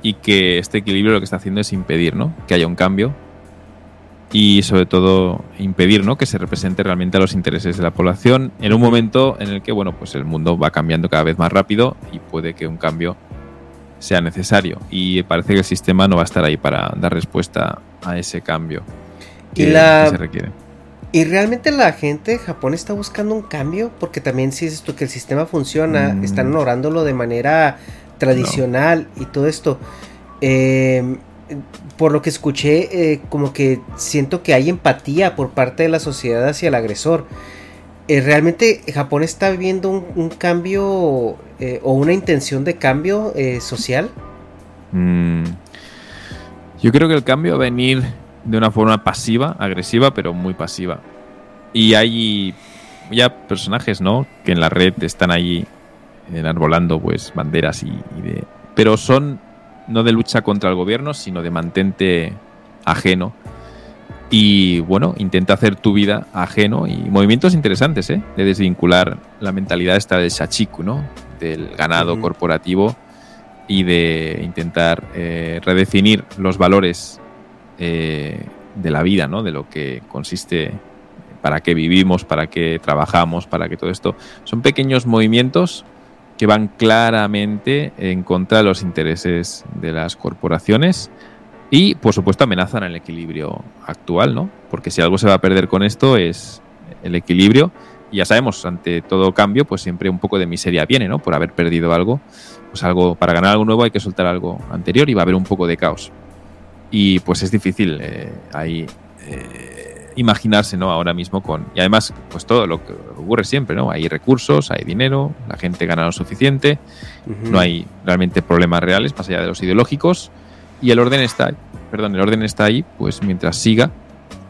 y que este equilibrio lo que está haciendo es impedir ¿no? que haya un cambio y sobre todo impedir ¿no? que se represente realmente a los intereses de la población en un momento en el que bueno pues el mundo va cambiando cada vez más rápido y puede que un cambio sea necesario y parece que el sistema no va a estar ahí para dar respuesta a ese cambio Y la- que se requiere. ¿Y realmente la gente de Japón está buscando un cambio? Porque también si dices tú que el sistema funciona, Mm. están honorándolo de manera tradicional y todo esto. Eh, por lo que escuché, eh, como que siento que hay empatía por parte de la sociedad hacia el agresor. Eh, ¿Realmente Japón está viviendo un, un cambio eh, o una intención de cambio eh, social? Mm, Yo creo que el cambio va a venir de una forma pasiva, agresiva, pero muy pasiva. Y hay ya personajes, ¿no? Que en la red están ahí enarbolando pues banderas y, y de... Pero son no de lucha contra el gobierno, sino de mantente ajeno. Y bueno, intenta hacer tu vida ajeno y movimientos interesantes, ¿eh? De desvincular la mentalidad esta del shachiku, ¿no? Del ganado corporativo y de intentar eh, redefinir los valores eh, de la vida, ¿no? De lo que consiste, para qué vivimos, para qué trabajamos, para qué todo esto. Son pequeños movimientos que van claramente en contra de los intereses de las corporaciones y, por supuesto, amenazan el equilibrio actual, ¿no? Porque si algo se va a perder con esto es el equilibrio. Y ya sabemos, ante todo cambio, pues siempre un poco de miseria viene, ¿no? Por haber perdido algo. Pues algo, para ganar algo nuevo hay que soltar algo anterior y va a haber un poco de caos. Y pues es difícil eh, ahí eh, imaginarse, ¿no? Ahora mismo con. Y además, pues todo lo que ocurre siempre, ¿no? Hay recursos, hay dinero, la gente gana lo suficiente, no hay realmente problemas reales más allá de los ideológicos y el orden está perdón el orden está ahí pues mientras siga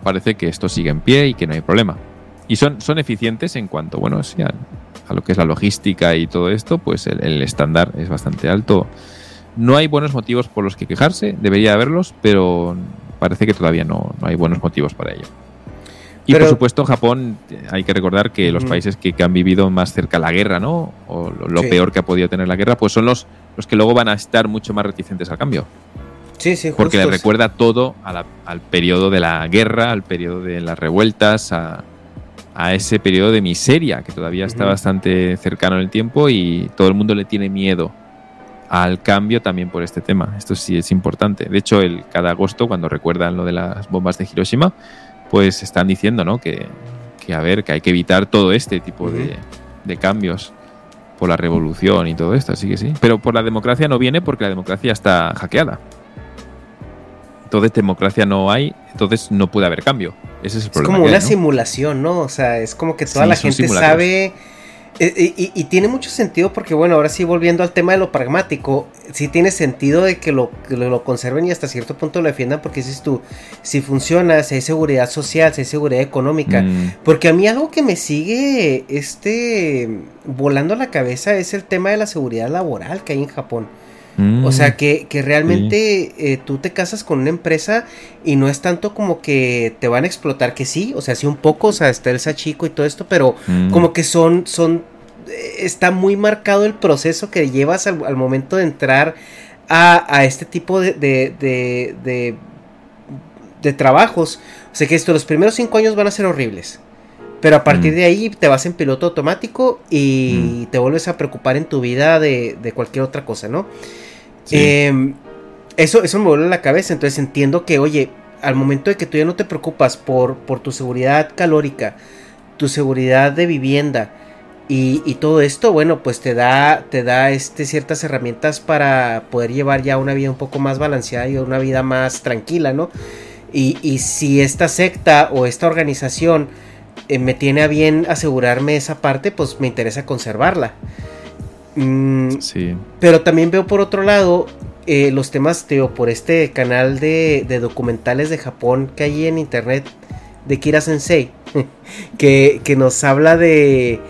parece que esto sigue en pie y que no hay problema y son, son eficientes en cuanto bueno sí, a, a lo que es la logística y todo esto pues el, el estándar es bastante alto no hay buenos motivos por los que quejarse debería haberlos pero parece que todavía no, no hay buenos motivos para ello y Pero- por supuesto, Japón, hay que recordar que los países que, que han vivido más cerca la guerra, ¿no? O lo, lo Sí. peor que ha podido tener la guerra, pues son los, los que luego van a estar mucho más reticentes al cambio. Sí, sí, Porque le recuerda todo a la- al periodo de la guerra, al periodo de las revueltas, a, a ese periodo de miseria que todavía está bastante cercano en el tiempo y todo el mundo le tiene miedo al cambio también por este tema. Esto sí es importante. De hecho, el, cada agosto, cuando recuerdan lo de las bombas de Hiroshima, pues están diciendo, ¿no? Que, que a ver, que hay que evitar todo este tipo de, de cambios por la revolución y todo esto, así que sí. Pero por la democracia no viene porque la democracia está hackeada. Entonces democracia no hay, entonces no puede haber cambio. Ese es el Es problema. como una hay, ¿no? simulación, ¿no? O sea, es como que toda Sí, la gente sabe. eh, eh, Y, y tiene mucho sentido porque, bueno, ahora sí, volviendo al tema de lo pragmático, sí tiene sentido de que lo, que lo conserven y hasta cierto punto lo defiendan porque dices tú, si funciona, si hay seguridad social, si hay seguridad económica. Mm, Porque a mí algo que me sigue este volando la cabeza es el tema de la seguridad laboral que hay en Japón. Mm, O sea, que, que realmente eh, tú te casas con una empresa y no es tanto como que te van a explotar, que sí, o sea, sí un poco, o sea, está el sachico y todo esto, pero mm, como que son, son, eh, está muy marcado el proceso que llevas al, al momento de entrar a, a este tipo de, de, de, de, de trabajos. O sea, que esto, los primeros cinco años van a ser horribles. Pero a partir de ahí te vas en piloto automático y te vuelves a preocupar en tu vida de, cualquier otra cosa, ¿no? Em, eso, eso me vuelve la cabeza. Entonces entiendo que, oye, al momento de que tú ya no te preocupas por, por tu seguridad calórica, tu seguridad de vivienda y, y, todo esto, bueno, pues te da, te da este, ciertas herramientas para poder llevar ya una vida un poco más balanceada y una vida más tranquila, ¿no? Y, y si esta secta o esta organización eh, me tiene a bien asegurarme esa parte, pues me interesa conservarla. Mm, sí. Pero también veo por otro lado eh, los temas, teo, por este canal de, de, documentales de Japón que hay en internet de Kira Sensei, [LAUGHS] que, que nos habla de,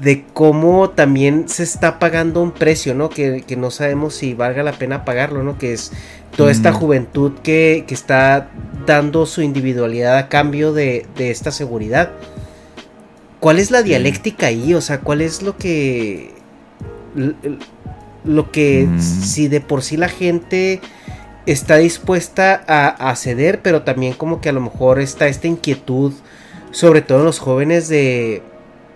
de cómo también se está pagando un precio, ¿no? Que, que, no sabemos si valga la pena pagarlo, ¿no? Que es toda esta juventud que, está dando su individualidad a cambio de, esta seguridad. ¿Cuál es la dialéctica ahí? O sea, ¿cuál es lo que... Lo que si de por sí la gente está dispuesta a, ceder, pero también como que a lo mejor está esta inquietud, sobre todo en los jóvenes, de,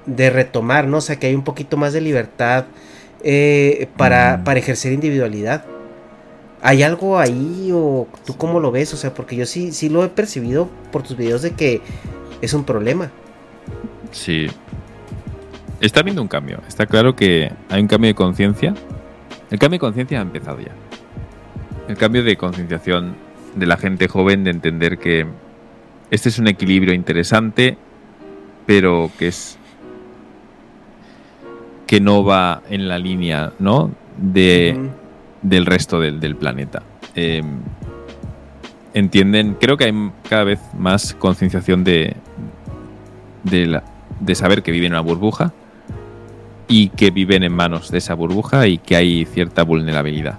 de retomar, ¿no? O sea, que hay un poquito más de libertad eh, para, para ejercer individualidad. ¿Hay algo ahí o tú cómo lo ves? O sea, porque yo sí, sí lo he percibido por tus videos de que es un problema. Sí. Está habiendo un cambio. Está claro que hay un cambio de conciencia. El cambio de conciencia ha empezado ya. El cambio de concienciación de la gente joven de entender que este es un equilibrio interesante, pero que es que no va en la línea, ¿no? De del resto del, planeta. Em, entienden, creo que hay cada vez más concienciación de, de, de saber que viven en una burbuja y que viven en manos de esa burbuja y que hay cierta vulnerabilidad.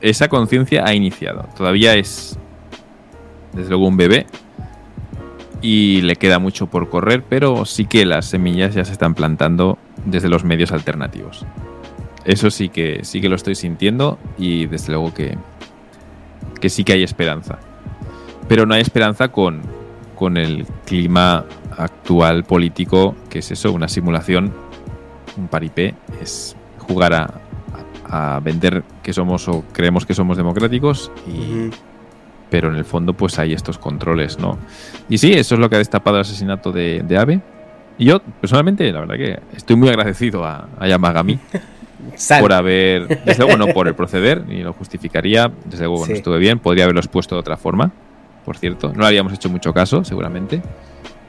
Esa conciencia ha iniciado. Todavía es, desde luego, un bebé y le queda mucho por correr, pero sí que las semillas ya se están plantando desde los medios alternativos. Eso sí que sí que lo estoy sintiendo y desde luego que, que sí que hay esperanza. Pero no hay esperanza con, con el clima actual político, que es eso, una simulación, un paripé, es jugar a, a vender que somos o creemos que somos democráticos y, pero en el fondo pues hay estos controles, ¿no? Y sí, eso es lo que ha destapado el asesinato de, de Abe. Y yo, personalmente, la verdad que estoy muy agradecido a, a Yamagami [LAUGHS] por haber, desde luego no por el proceder, ni lo justificaría, desde luego no estuve bien, podría haberlo expuesto de otra forma, por cierto, no le habíamos hecho mucho caso, seguramente.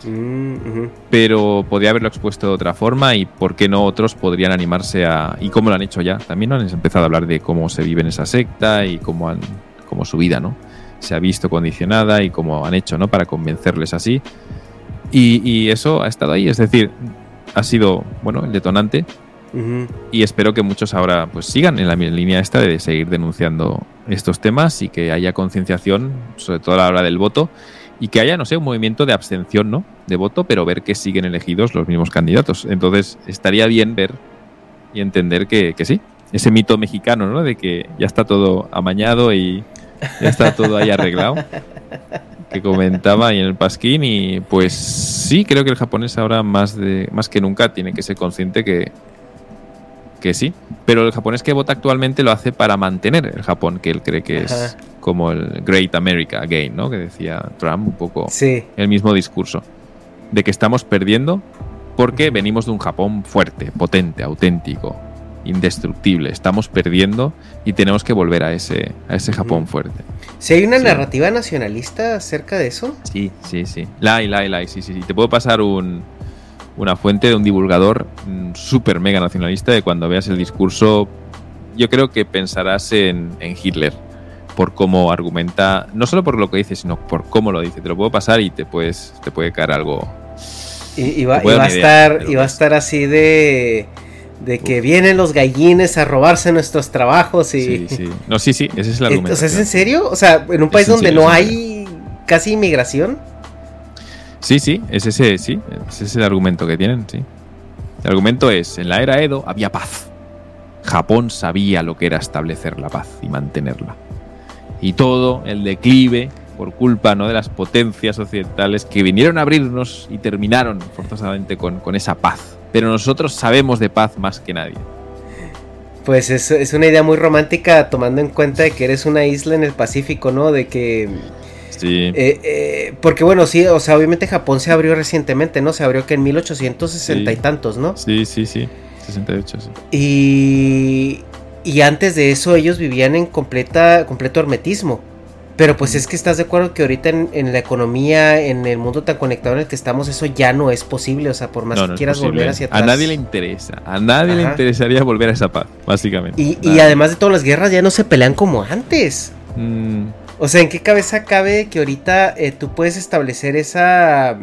Mm, Pero podría haberlo expuesto de otra forma y por qué no otros podrían animarse a... ¿Y cómo lo han hecho ya? También han empezado a hablar de cómo se vive en esa secta y cómo, han, cómo su vida ¿no? se ha visto condicionada y cómo han hecho ¿no? para convencerles así. Y, y eso ha estado ahí, es decir, ha sido bueno el detonante y espero que muchos ahora pues sigan en la línea esta de seguir denunciando estos temas y que haya concienciación, sobre todo a la hora del voto, y que haya, no sé, un movimiento de abstención, ¿no? De voto, pero ver que siguen elegidos los mismos candidatos. Entonces, estaría bien ver y entender que, que sí, ese mito mexicano, ¿no? De que ya está todo amañado y ya está todo ahí arreglado. [LAUGHS] que comentaba ahí en el pasquín y pues sí, creo que el japonés ahora más de más que nunca tiene que ser consciente que que sí, pero el japonés que vota actualmente lo hace para mantener el Japón, que él cree que es como el Great America Again, ¿no? Que decía Trump un poco el mismo discurso, de que estamos perdiendo porque venimos de un Japón fuerte, potente, auténtico, indestructible. Estamos perdiendo y tenemos que volver a ese, a ese Japón fuerte. Si hay una narrativa nacionalista acerca de eso. Sí, sí, sí. La, la, la, sí, sí, sí. Te puedo pasar un, una fuente de un divulgador mm, súper mega nacionalista de cuando veas el discurso, yo creo que pensarás en, Hitler por cómo argumenta, no solo por lo que dice, sino por cómo lo dice. Te lo puedo pasar y te puedes, te puede caer algo. Y, va, a estar, y va a estar así de de que vienen los gallines a robarse nuestros trabajos y... Sí, sí. No, sí, sí, ese es el argumento. [LAUGHS] O sea, ¿es en serio? O sea, en un país donde no hay casi inmigración. Sí, sí, es ese, sí, ese es el argumento que tienen, sí. El argumento es, en la era Edo había paz. Japón sabía lo que era establecer la paz y mantenerla. Y todo el declive por culpa ¿no? de las potencias occidentales que vinieron a abrirnos y terminaron forzosamente con, con esa paz. Pero nosotros sabemos de paz más que nadie. Pues es, es una idea muy romántica tomando en cuenta de que eres una isla en el Pacífico, ¿no? De que... Sí. Eh, eh, porque bueno, sí, o sea, obviamente Japón se abrió recientemente, ¿no? Se abrió que en 1860 y Sí. tantos, ¿no? Sí, sí, sí. 68, sí. Y, y antes de eso ellos vivían en completa, completo hermetismo. Pero pues es que estás de acuerdo que ahorita en, en la economía, en el mundo tan conectado en el que estamos, eso ya no es posible. O sea, por más No, que no quieras volver hacia atrás. A nadie le interesa. A nadie le interesaría volver a esa paz, básicamente. y, y además de todas las guerras ya no se pelean como antes. Mm, O sea, ¿en qué cabeza cabe que ahorita eh, tú puedes establecer esa...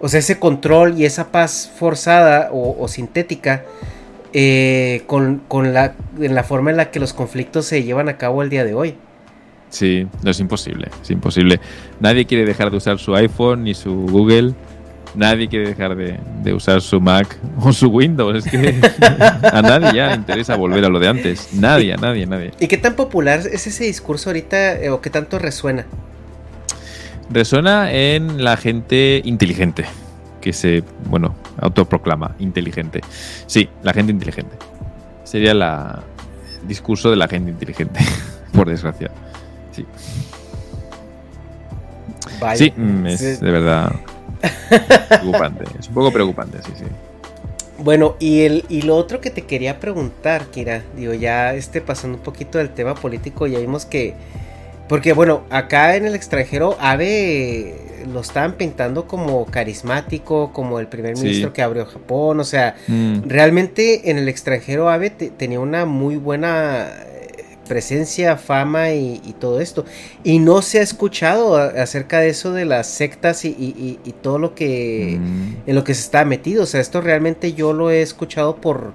O sea, ese control y esa paz forzada o, sintética eh, con, con la, en la forma en la que los conflictos se llevan a cabo el día de hoy? sí, no es imposible. Es imposible. Nadie quiere dejar de usar su iPhone ni su Google. Nadie quiere dejar de, de usar su Mac [LAUGHS] o su Windows. Es que [LAUGHS] a nadie ya le interesa volver a lo de antes. Nadie, a nadie, nadie. ¿Y qué tan popular es ese discurso ahorita eh, o qué tanto resuena? Resuena en la gente inteligente, que se, bueno, autoproclama inteligente. Sí, la gente inteligente. Sería la, el discurso de la gente inteligente, [LAUGHS] por desgracia. Sí, sí mm, es Sí. de verdad [LAUGHS] preocupante. Es un poco preocupante, sí, sí. Bueno, y el y lo otro que te quería preguntar, Kira, digo, ya este pasando un poquito del tema político, ya vimos que porque bueno, acá en el extranjero Abe lo estaban pintando como carismático, como el primer Sí. ministro que abrió Japón, o sea, Mm, realmente en el extranjero Abe te- tenía una muy buena presencia, fama y, y todo esto. Y no se ha escuchado a- acerca de eso de las sectas y, y- y- y todo lo que mm, en lo que se está metido. O sea, esto realmente yo lo he escuchado por,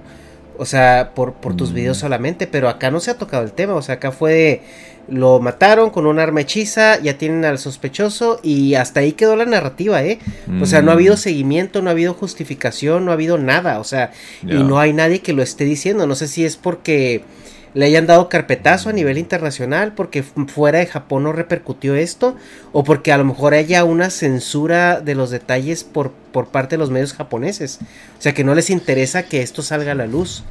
o sea, por, por tus Mm. videos solamente, pero acá no se ha tocado el tema. O sea, acá fue de, lo mataron con un arma hechiza, ya tienen al sospechoso y hasta ahí quedó la narrativa, ¿eh? O sea, no ha mm, habido seguimiento, no ha habido justificación, no ha habido nada. O sea, y no hay nadie que lo esté diciendo. No sé si es porque le hayan dado carpetazo a nivel internacional, porque fuera de Japón no repercutió esto, o porque a lo mejor haya una censura de los detalles por, por parte de los medios japoneses. O sea, que no les interesa que esto salga a la luz.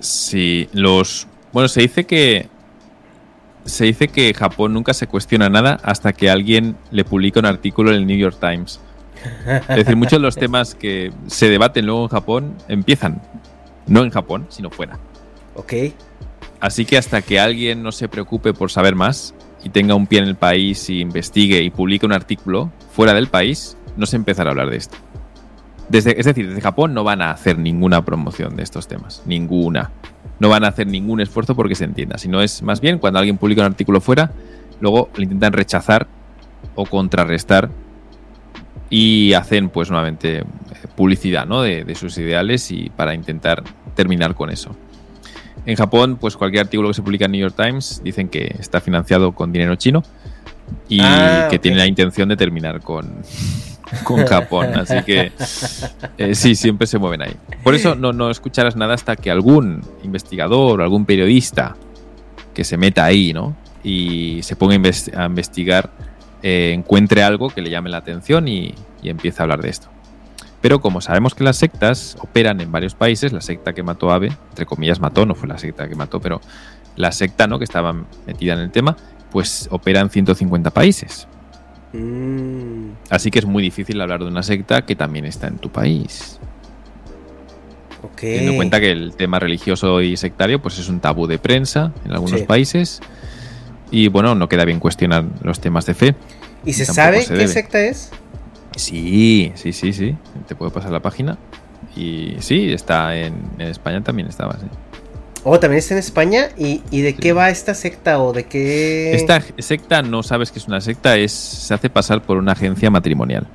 Sí, los. Bueno, se dice que. Se dice que Japón nunca se cuestiona nada hasta que alguien le publica un artículo en el New York Times. Es decir, muchos de los [LAUGHS] temas que se debaten luego en Japón empiezan no en Japón, sino fuera. Ok. Así que hasta que alguien no se preocupe por saber más y tenga un pie en el país y investigue y publique un artículo fuera del país, no se empezará a hablar de esto. Es decir, desde Japón no van a hacer ninguna promoción de estos temas, ninguna. No van a hacer ningún esfuerzo porque se entienda. Si no es más bien cuando alguien publica un artículo fuera, luego lo intentan rechazar o contrarrestar y hacen pues nuevamente eh, publicidad ¿no? de, de sus ideales y para intentar terminar con eso. En Japón, pues cualquier artículo que se publica en New York Times dicen que está financiado con dinero chino y Ah, que tiene la intención de terminar con, [LAUGHS] con Japón. Así que eh, sí, siempre se mueven ahí. Por eso no, no escucharás nada hasta que algún investigador o algún periodista que se meta ahí, ¿no? Y se ponga a investigar, eh, encuentre algo que le llame la atención y, y empiece a hablar de esto. Pero como sabemos que las sectas operan en varios países, la secta que mató a Abe, entre comillas mató, no fue la secta que mató, pero la secta ¿no? que estaba metida en el tema, pues opera en 150 países. Mm, Así que es muy difícil hablar de una secta que también está en tu país. ok. Teniendo en cuenta que el tema religioso y sectario pues es un tabú de prensa en algunos Sí. países. Y bueno, no queda bien cuestionar los temas de fe. ¿Y se sabe se qué debe. secta es? Sí, sí, sí, sí. Te puedo pasar la página. Y sí, está en, en España también estaba. sí. Oh, también está en España. ¿Y, y de Sí. qué va esta secta o de qué...? Esta secta no sabes que es una secta, es se hace pasar por una agencia matrimonial.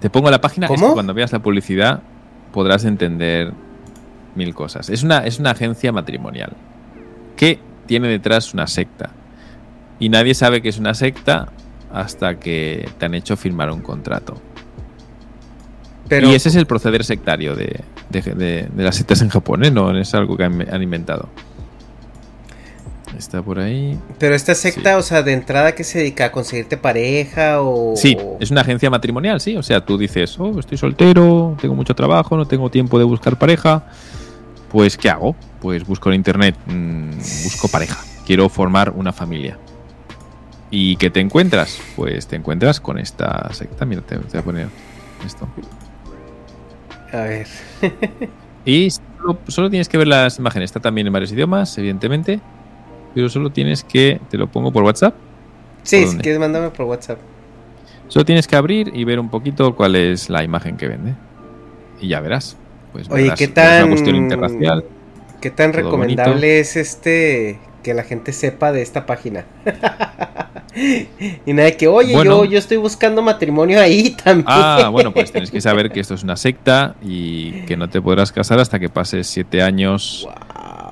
Te pongo la página, es que cuando veas la publicidad podrás entender mil cosas. Es una, es una agencia matrimonial que tiene detrás una secta. Y nadie sabe que es una secta hasta que te han hecho firmar un contrato. Pero, Y ese es el proceder sectario de, de- de- de las sectas en Japón, ¿eh? no es algo que han, han inventado. Está por ahí. Pero esta secta, o sea, de entrada, ¿qué se dedica? ¿A conseguirte pareja o...? Sí, es una agencia matrimonial, sí. O sea, tú dices, oh, estoy soltero, tengo mucho trabajo, no tengo tiempo de buscar pareja. Pues, ¿qué hago? Pues busco en internet, mm, busco pareja. Quiero formar una familia. ¿Y qué te encuentras? Pues te encuentras con esta secta. Mira, te, te voy a poner esto. A ver. Y solo, solo tienes que ver las imágenes. Está también en varios idiomas, evidentemente. Pero solo tienes que. Te lo pongo por WhatsApp. Sí, ¿Por si quieres, mándame por WhatsApp. Solo tienes que abrir y ver un poquito cuál es la imagen que vende. Y ya verás. Pues Oye, verás, ¿qué es una tan- cuestión interracial. ¿Qué tan recomendable bonito. es este que la gente sepa de esta página? [LAUGHS] y nada de que, oye, Bueno. yo, yo estoy buscando matrimonio ahí [LAUGHS] también. Ah, bueno, pues tienes que saber que esto es una secta y que no te podrás casar hasta que pases siete años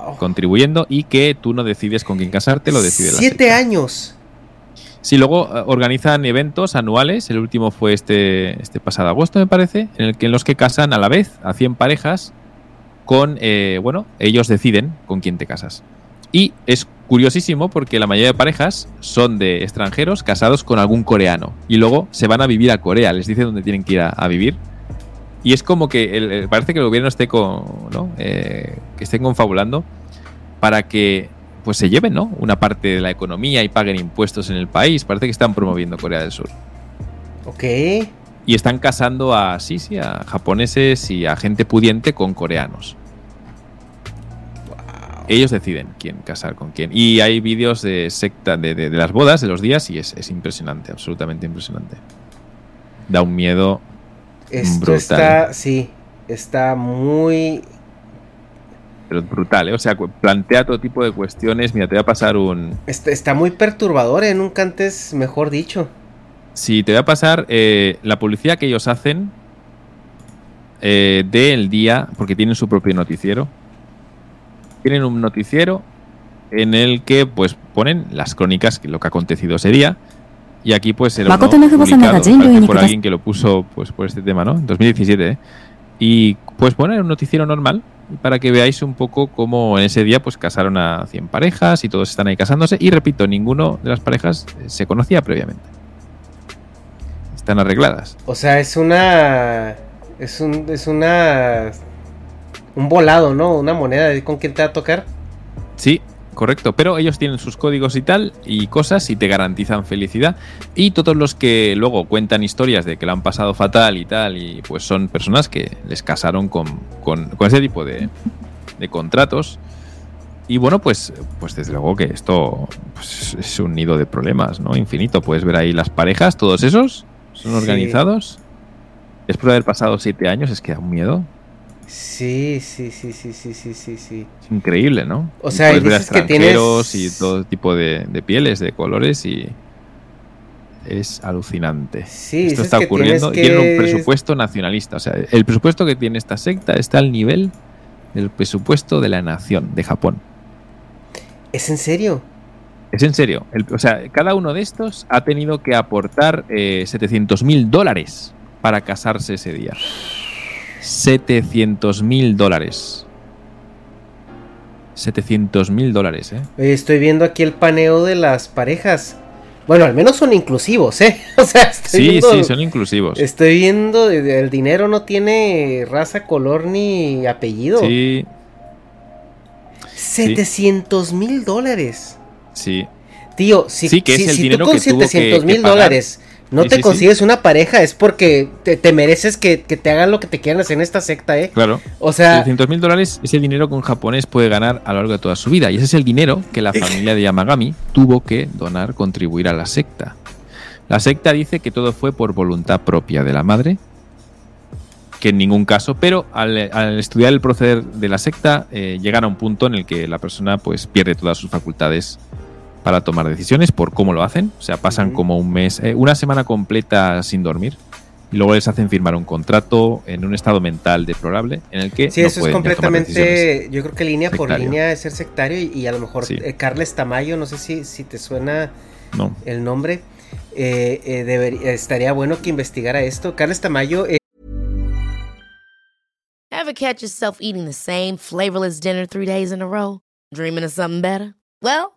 Wow. contribuyendo y que tú no decides con quién casarte, lo decide la Siete años. Sí, luego eh, organizan eventos anuales. El último fue este, este pasado agosto, me parece, en el que en los que casan a la vez a 100 parejas con, eh, bueno, ellos deciden con quién te casas. Y es curiosísimo porque la mayoría de parejas son de extranjeros casados con algún coreano. Y luego se van a vivir a Corea, les dicen dónde tienen que ir a, a vivir. Y es como que el- el- parece que el gobierno esté con, ¿no? Eh, que estén confabulando para que pues se lleven ¿no? una parte de la economía y paguen impuestos en el país. Parece que están promoviendo Corea del Sur. Ok. Y están casando a, sí, sí, a japoneses y a gente pudiente con coreanos. Ellos deciden quién casar con quién. Y hay vídeos de secta de, de- de las bodas, de los días, y es, es impresionante, absolutamente impresionante. Da un miedo. Esto Brutal. está, sí, está muy... Pero brutal, ¿eh? O sea, plantea todo tipo de cuestiones. Mira, te voy a pasar un, Está, está muy perturbador, ¿eh? Nunca antes, mejor dicho. Sí, te voy a pasar eh, la publicidad que ellos hacen eh, del día, porque tienen su propio noticiero tienen un noticiero en el que pues ponen las crónicas, lo que ha acontecido ese día. Y aquí pues el por alguien que lo puso pues por este tema, ¿no? En 2017. ¿eh? Y pues ponen un noticiero normal para que veáis un poco cómo en ese día pues casaron a 100 parejas y todos están ahí casándose. Y repito, ninguno de las parejas eh, se conocía previamente. Están arregladas. O sea, es una... Es, un, es una un volado, ¿no? Una moneda de con quién te va a tocar. Sí, correcto. Pero ellos tienen sus códigos y tal, y cosas, y te garantizan felicidad. Y todos los que luego cuentan historias de que lo han pasado fatal y tal, y pues son personas que les casaron con, con, con ese tipo de, de contratos. Y bueno, pues, pues desde luego que esto pues, es un nido de problemas, ¿no? Infinito. Puedes ver ahí las parejas, todos esos, son Sí. organizados. Después de haber pasado siete años, es que da un miedo. Sí, sí, sí, sí, sí, sí, sí, sí. Es increíble, ¿no? O sea, y puedes ver a dices que tienes- y todo tipo de, de pieles, de colores y es alucinante. Sí, Esto está que ocurriendo. tienes Tienen que- un presupuesto nacionalista. O sea, el presupuesto que tiene esta secta está al nivel del presupuesto de la nación de Japón. ¿Es en serio? Es en serio. El- o sea, cada uno de estos ha tenido que aportar 700 mil dólares para casarse ese día. 700 mil dólares. 700 mil dólares, ¿eh? Estoy viendo aquí el paneo de las parejas. Bueno, al menos son inclusivos, ¿eh? [LAUGHS] O sea, estoy Sí, viendo, sí, son inclusivos. Estoy viendo, de- el dinero no tiene raza, color ni apellido. Sí, 700 mil dólares. sí. Tío, si, Sí, que es si- el si dinero tú con que tuvo que- 700 mil dólares no Sí, te sí, sí. consigues una pareja, es porque te, te mereces que, que te hagan lo que te quieran hacer en esta secta, ¿eh? Claro. O sea, 700 mil dólares es el dinero que un japonés puede ganar a lo largo de toda su vida. Y ese es el dinero que la [LAUGHS] familia de Yamagami tuvo que donar, contribuir a la secta. La secta dice que todo fue por voluntad propia de la madre, que en ningún caso, pero al, al estudiar el proceder de la secta, eh, llegan a un punto en el que la persona pues pierde todas sus facultades para tomar decisiones por cómo lo hacen. O sea, pasan Ujú. como un mes, eh, una semana completa sin dormir. Y luego les hacen firmar un contrato en un estado mental deplorable en el que sí, no eso es pueden decisiones. completamente, yo creo que línea por Sectario. línea es ser sectario y, y a lo mejor Sí. eh, Carles Tamayo, no sé si, si te suena No. el nombre, eh, eh, debería- estaría bueno que investigara esto. Carles Tamayo eh, Ever catch yourself eating the same flavorless dinner three days in a row? Dreaming of something better? Well,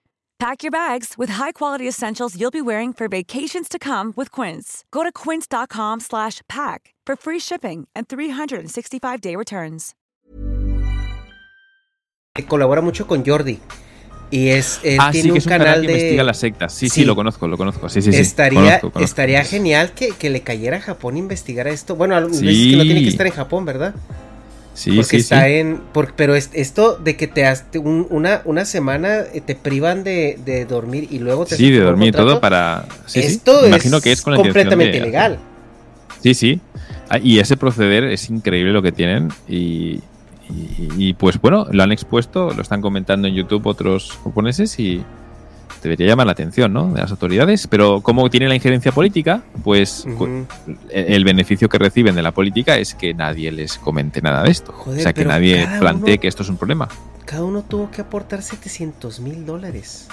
Pack your bags with high-quality essentials you'll be wearing for vacations to come with Quince. Go to quince.com slash pack for free shipping and 365-day returns. Colabora mucho con Jordi. Y es, él ah, tiene sí, un es un canal, canal que de... investiga las sectas. Sí, sí, Sí. lo conozco, lo conozco. Sí, sí, sí. estaría Conozco, conozco. estaría genial que, que le cayera a Japón investigar esto. Bueno, al- Sí. dices que no tiene que estar en Japón, ¿verdad? Sí, Porque sí, está sí. en. por- pero es- esto de que te has- un- una, una semana eh, te privan de, de dormir y luego te Sí, de dormir y todo para. Esto Me Imagino es que es con completamente de- ilegal. Sí, sí. Ah, Y ese proceder es increíble lo que tienen. Y, y- y, pues bueno, lo han expuesto, lo están comentando en YouTube otros japoneses y debería llamar la atención, ¿no? De las autoridades. Pero como tiene la injerencia política, pues el el beneficio que reciben de la política es que nadie les comente nada de esto. Joder, o sea, que nadie plantee uno- que esto es un problema. Cada uno tuvo que aportar 700 mil dólares.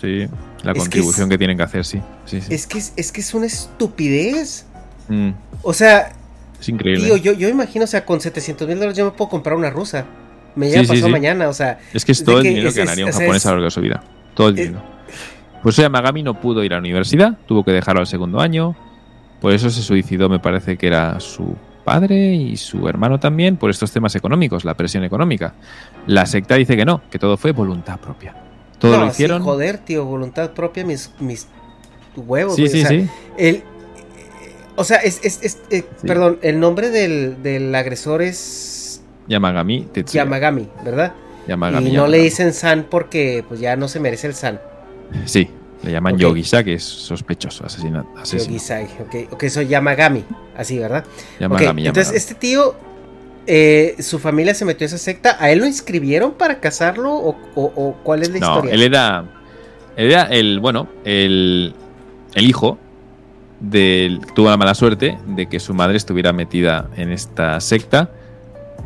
Sí, la Es que contribución es- que, tienen que hacer, sí. Sí, sí. Es que es, es que es una estupidez. Mm, O sea, es increíble. tío, yo, yo imagino, o sea, con 700 mil dólares yo me puedo comprar una rusa. Me llega sí, mañana, o sea. Es que es todo el dinero que ganaría un japonés a lo largo de su vida. Todo el eh, dinero. Pues Yamagami no pudo ir a la universidad, tuvo que dejarlo al segundo año. Por eso se suicidó, me parece que era su padre y su hermano también, por estos temas económicos, la presión económica. La secta dice que no, que todo fue voluntad propia. Todo no, lo sí, hicieron. joder, tío, voluntad propia, mis, mis huevos. sí, güey, sí, o sea, sí. El, o sea, es, es, es- eh, Sí. perdón, el nombre del, del agresor es Yamagami, Tetsuya. Yamagami, ¿verdad? Yamagami, y no Yamagami. le dicen San porque pues ya no se merece el San. Sí, le llaman Ok. Yogisa, que es sospechoso, asesinato. asesino. Yogisai, ok, ok, soy Yamagami, así, ¿verdad? Yamagami, Ok, entonces Yamagami. este tío, eh, su familia se metió a esa secta, ¿a él lo inscribieron para casarlo o, o- o cuál es la No, historia? él era. Él era el, bueno, el, el hijo del. Tuvo la mala suerte de que su madre estuviera metida en esta secta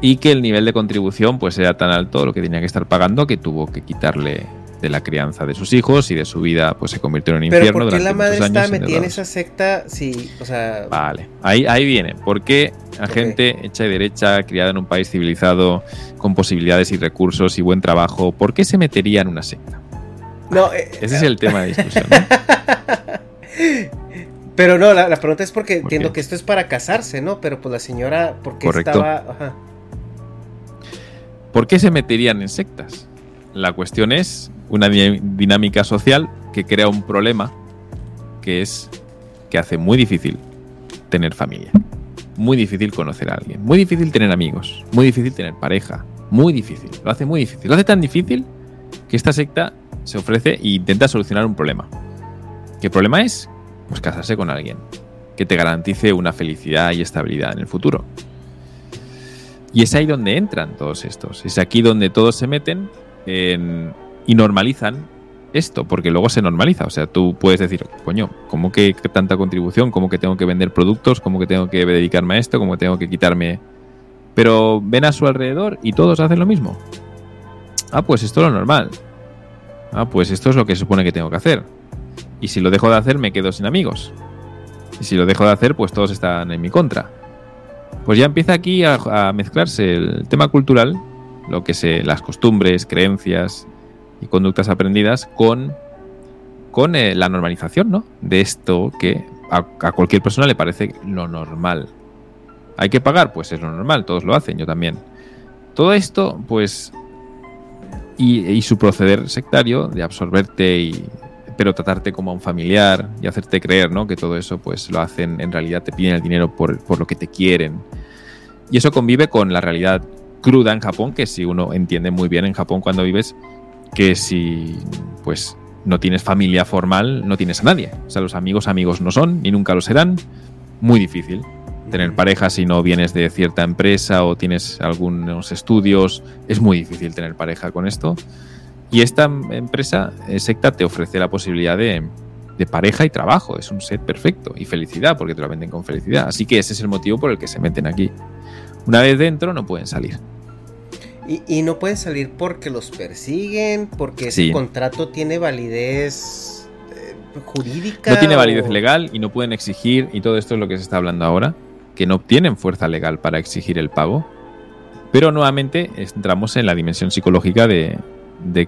y que el nivel de contribución pues era tan alto lo que tenía que estar pagando que tuvo que quitarle de la crianza de sus hijos y de su vida pues se convirtió en un Pero infierno ¿por qué durante la madre estaba metida en esa secta? Sí, o sea, Vale, ahí, ahí viene. Porque la Ok. gente hecha y derecha, criada en un país civilizado, con posibilidades y recursos y buen trabajo, ¿por qué se metería en una secta? no, eh, Ese es el tema de discusión. ¿no? [LAUGHS] Pero no, la, la pregunta es porque ¿Por entiendo qué? que esto es para casarse, ¿no? Pero pues la señora, ¿por qué Correcto. estaba...? Ajá. ¿Por qué se meterían en sectas? La cuestión es una di- dinámica social que crea un problema que es que hace muy difícil tener familia, muy difícil conocer a alguien, muy difícil tener amigos, muy difícil tener pareja, muy difícil, lo hace muy difícil, lo hace tan difícil que esta secta se ofrece e intenta solucionar un problema. ¿Qué problema es? Pues casarse con alguien. que te garantice una felicidad y estabilidad en el futuro. Y es ahí donde entran todos estos. Es aquí donde todos se meten y normalizan esto, porque luego se normaliza. O sea, tú puedes decir, coño, ¿cómo que tanta contribución? ¿Cómo que tengo que vender productos? ¿Cómo que tengo que dedicarme a esto? ¿Cómo que tengo que quitarme? Pero ven a su alrededor y todos hacen lo mismo. Ah, pues esto es lo normal. Ah, pues esto es lo que se supone que tengo que hacer. Y si lo dejo de hacer, me quedo sin amigos. Y si lo dejo de hacer, pues todos están en mi contra. Pues ya empieza aquí a, mezclarse el tema cultural, lo que se, las costumbres, creencias y conductas aprendidas con, con eh, la normalización, ¿no? De esto que a, a cualquier persona le parece lo normal. ¿Hay que pagar? Pues es lo normal, todos lo hacen, yo también. Todo esto, pues y, su proceder sectario de absorberte y pero tratarte como a un familiar y hacerte creer ¿no? que todo eso pues lo hacen en realidad te piden el dinero por, por, lo que te quieren y eso convive con la realidad cruda en Japón que si uno entiende muy bien en Japón cuando vives que si pues no tienes familia formal no tienes a nadie o sea los amigos amigos no son ni nunca lo serán muy difícil tener pareja si no vienes de cierta empresa o tienes algunos estudios. Es muy difícil tener pareja con esto. Y esta empresa eh, secta te ofrece la posibilidad de, pareja y trabajo. Es un set perfecto. Y felicidad, porque te lo venden con felicidad. Así que ese es el motivo por el que se meten aquí. Una vez dentro no pueden salir. Y, no pueden salir porque los persiguen, porque ese contrato tiene validez eh, jurídica. No tiene validez legal y no pueden exigir, y todo esto es lo que se está hablando ahora, que no tienen fuerza legal para exigir el pago. Pero nuevamente entramos en la dimensión psicológica de,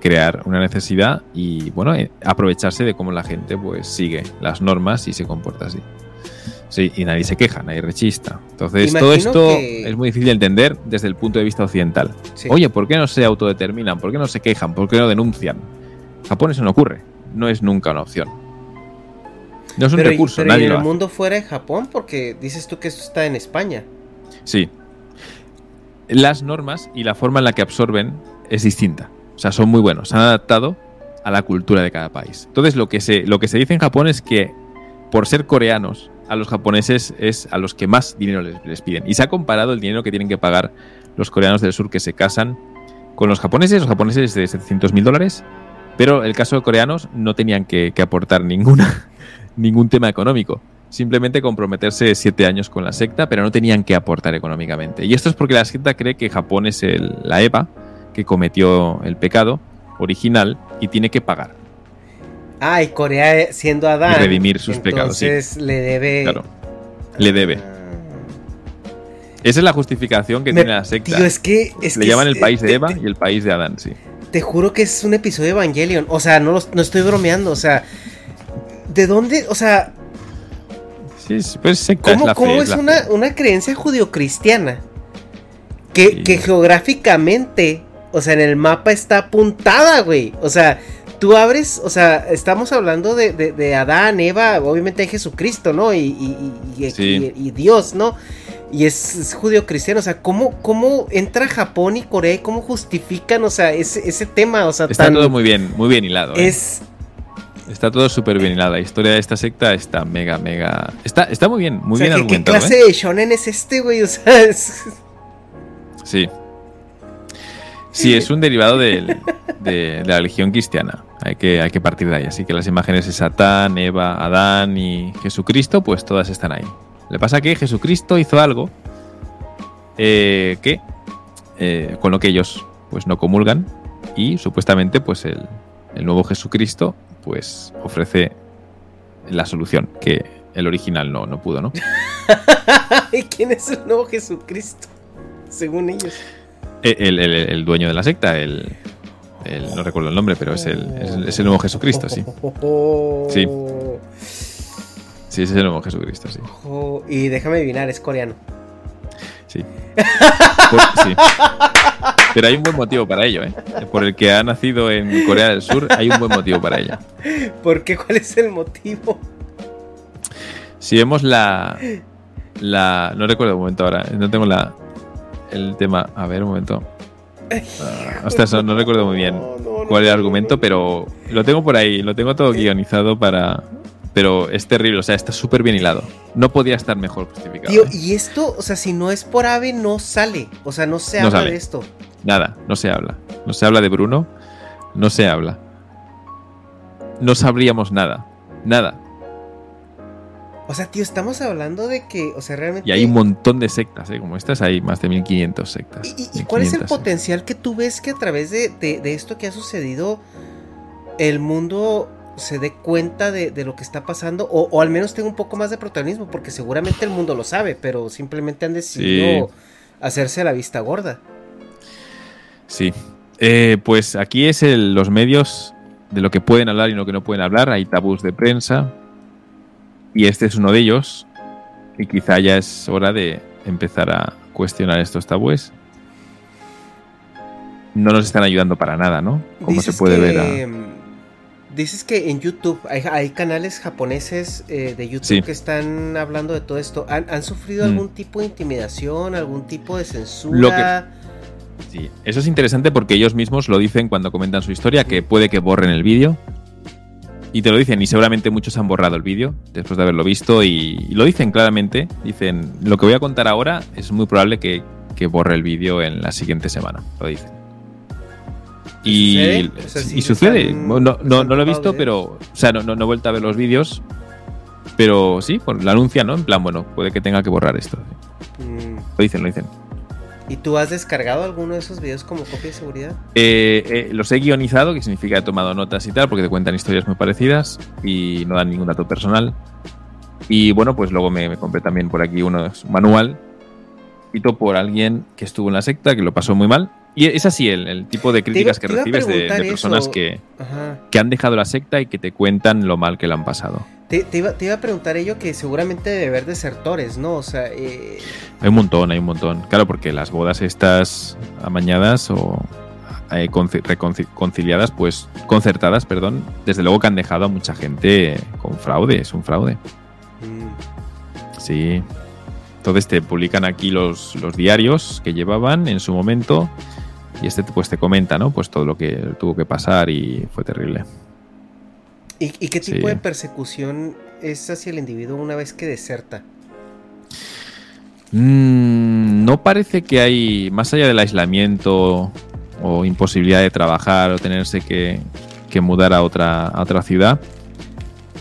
crear una necesidad y bueno, eh, aprovecharse de cómo la gente pues sigue las normas y se comporta así. Sí, y nadie se queja, nadie rechista. Entonces, todo esto es muy difícil de entender desde el punto de vista occidental. Oye, ¿por qué no se autodeterminan? ¿Por qué no se quejan? ¿Por qué no denuncian? Japón eso no ocurre. No es nunca una opción. No es un recurso, nadie en el mundo fuera de Japón, porque dices tú que esto está en España. Sí. Las normas y la forma en la que absorben es distinta. O sea, son muy buenos. Se han adaptado a la cultura de cada país. Entonces, lo que se, lo que se dice en Japón es que por ser coreanos, a los japoneses es a los que más dinero les, piden. Y se ha comparado el dinero que tienen que pagar los coreanos del sur que se casan con los japoneses. Los japoneses de 700 mil dólares. Pero el caso de coreanos no tenían que aportar ninguna, [LAUGHS] ningún tema económico. Simplemente comprometerse siete años con la secta, pero no tenían que aportar económicamente. Y esto es porque la secta cree que Japón es el, la Eva que cometió el pecado original y tiene que pagar. Ah, y Corea siendo Adán. Y redimir sus pecados. Entonces le debe. Claro. Le debe. Ah. Esa es la justificación que tiene la secta. Tío, es que, Le llaman el país de Eva y el país de Adán, sí. Te juro que es un episodio de Evangelion. O sea, no, no estoy bromeando. O sea, ¿De dónde? O sea. Sí, pues ¿Cómo es, una, creencia judio-cristiana? Que, geográficamente, o sea, en el mapa está apuntada, güey. O sea, tú abres, o sea, estamos hablando de, Adán, Eva, obviamente hay Jesucristo, ¿no? Y, y, Dios, ¿no? Y es, judio-cristiano, o sea, ¿cómo, ¿cómo entra Japón y Corea y cómo justifican, o sea, ese, ese tema? O sea, está todo muy bien, muy bien hilado. ¿eh? Es, Está todo súper bien hilado. La historia de esta secta está mega, mega. Está, está muy bien, muy bien ¿qué, ¿Qué clase ¿eh? de shonen es este, güey? O sea, [LAUGHS] es... Sí. Sí, es un derivado de, la religión cristiana. Hay que, hay que partir de ahí. Así que las imágenes de Satán, Eva, Adán y Jesucristo, pues todas están ahí. Le pasa que Jesucristo hizo algo eh, que eh, con lo que ellos pues no comulgan y supuestamente pues el, el nuevo Jesucristo pues ofrece la solución que el original no, no pudo, ¿no? ¿Y [LAUGHS] quién es el nuevo Jesucristo? Según ellos. Eh, el, dueño de la secta, el, no recuerdo el nombre, pero es el, es, el nuevo Jesucristo, sí. Sí. Sí, ese es el nuevo Jesucristo, sí. Y déjame adivinar, es coreano. Sí. sí. Pero hay un buen motivo para ello, ¿eh? Por el que ha nacido en Corea del Sur, hay un buen motivo para ello. ¿Por qué? ¿Cuál es el motivo? Si vemos la. la no recuerdo un momento ahora, no tengo la. El tema. A ver, un momento. [LAUGHS] Uh, no, recuerdo muy bien cuál es el argumento, pero lo tengo por ahí, lo tengo todo guionizado para, pero es terrible, o sea, está súper bien hilado. No podía estar mejor justificado. Tío, ¿eh? y esto, o sea, si no es por ave, no sale. O sea, no se habla sale. de esto. Nada, no se habla. No se habla de Bruno, no se habla. No sabríamos nada, nada. O sea, tío, estamos hablando de que, o sea, realmente. Y hay un montón de sectas, ¿eh? como estas, hay más de 1500 sectas. ¿Y, cuál es el 1500, ¿eh? potencial que tú ves que a través de, de- de esto que ha sucedido, el mundo se dé cuenta de, de lo que está pasando? O, o al menos tenga un poco más de protagonismo, porque seguramente el mundo lo sabe, pero simplemente han decidido Sí. hacerse la vista gorda. Sí. Eh, pues aquí es el- los medios de lo que pueden hablar y lo que no pueden hablar. Hay tabús de prensa. Y este es uno de ellos. Y quizá ya es hora de empezar a cuestionar estos tabúes. No nos están ayudando para nada, ¿no? Como se puede que, ver. a- mm, Dices que en YouTube hay, hay canales japoneses eh, de YouTube Sí. que están hablando de todo esto. ¿Han, han sufrido Mm. algún tipo de intimidación, algún tipo de censura? Sí, eso es interesante porque ellos mismos lo dicen cuando comentan su historia, que puede que borren el vídeo. Y te lo dicen, y seguramente muchos han borrado el vídeo después de haberlo visto, y, y lo dicen claramente. Dicen, lo que voy a contar ahora es muy probable que, que borre el vídeo en la siguiente semana, lo dicen. Y ¿Sucede? O sea, sí y le sucede, están- no, no, no, lo he visto, pero, o sea, no, no, no he vuelto a ver los vídeos, pero sí, pues lo anuncian, ¿no? En plan, bueno, puede que tenga que borrar esto. Mm. Lo dicen, lo dicen. ¿Y tú has descargado alguno de esos videos como copia de seguridad? Eh, eh, los he guionizado, que significa he tomado notas y tal, porque te cuentan historias muy parecidas y no dan ningún dato personal. Y bueno, pues luego me, compré también por aquí uno manual, escrito por alguien que estuvo en la secta, que lo pasó muy mal. Y es así el, el tipo de críticas que te recibes de, personas que, que han dejado la secta y que te cuentan lo mal que le han pasado. Te, te iba, te iba a preguntar ello que seguramente debe haber desertores, ¿no? O sea, eh, Hay un montón, hay un montón. Claro, porque las bodas estas amañadas o eh, conci- reconci- conciliadas, pues concertadas, perdón, desde luego que han dejado a mucha gente con fraude, es un fraude. mm, Sí. Entonces te publican aquí los, los diarios que llevaban en su momento y este pues te comenta, ¿no? Pues todo lo que tuvo que pasar y fue terrible. ¿Y, y qué tipo Sí. de persecución es hacia el individuo una vez que deserta? Mm, no parece que hay, más allá del aislamiento o imposibilidad de trabajar o tenerse que, que mudar a otra, a otra ciudad,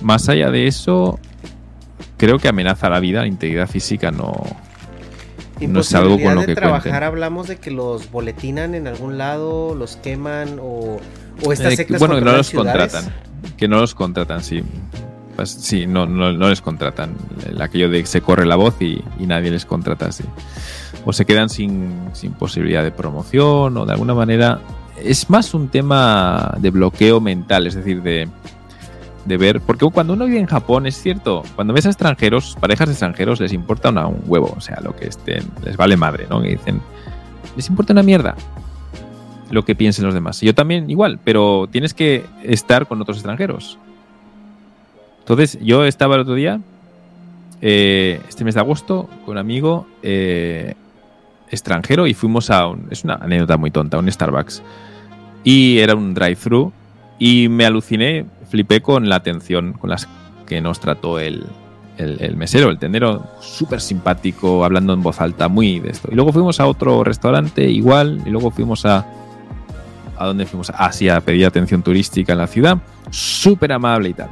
más allá de eso, creo que amenaza la vida, la integridad física no, no es algo con lo de que trabajar, cuenten. hablamos de que los boletinan en algún lado, los queman o, o estas Eh, sectas bueno, que no los ciudades. contratan. Que no los contratan, sí. Pues sí, no, no, no les contratan. El- Aquello de que se corre la voz y, y nadie les contrata, sí. O se quedan sin, sin posibilidad de promoción o de alguna manera. Es más un tema de bloqueo mental, es decir, de, de ver. Porque cuando uno vive en Japón, es cierto, cuando ves a extranjeros, parejas de extranjeros, les importa un huevo, o sea, lo que estén, les vale madre, ¿no? Que dicen, les importa una mierda lo que piensen los demás. Yo también igual, pero tienes que estar con otros extranjeros. Entonces, yo estaba el otro día, eh, este mes de agosto, con un amigo eh, extranjero y fuimos a un... Es una anécdota muy tonta, un Starbucks. Y era un drive-thru y me aluciné, flipé con la atención con las que nos trató el, el, el mesero, el tendero, súper simpático, hablando en voz alta, muy de esto. Y luego fuimos a otro restaurante igual, y luego fuimos a... ¿A dónde fuimos? Ah, sí, a pedir atención turística en la ciudad, súper amable y tal.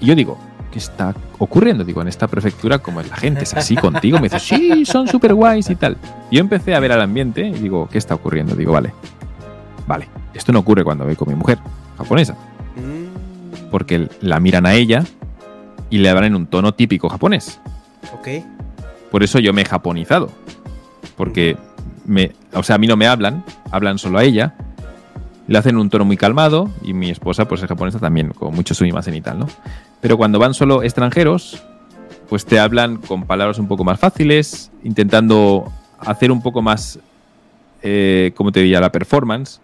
Y yo digo, ¿qué está ocurriendo? Digo, en esta prefectura, como es la gente, es así contigo. Me dice, sí, son súper guays y tal. Yo empecé a ver al ambiente y digo, ¿qué está ocurriendo? Digo, vale, vale, esto no ocurre cuando voy con mi mujer japonesa Mm, porque la miran a ella y le hablan en un tono típico japonés. ok. Por eso yo me he japonizado. Porque, me, o sea, a mí no me hablan, hablan solo a ella. Le hacen un tono muy calmado y mi esposa, pues es japonesa también, con mucho sumimasen y tal, ¿no? Pero cuando van solo extranjeros, pues te hablan con palabras un poco más fáciles, intentando hacer un poco más, eh, ¿cómo te diría? La performance.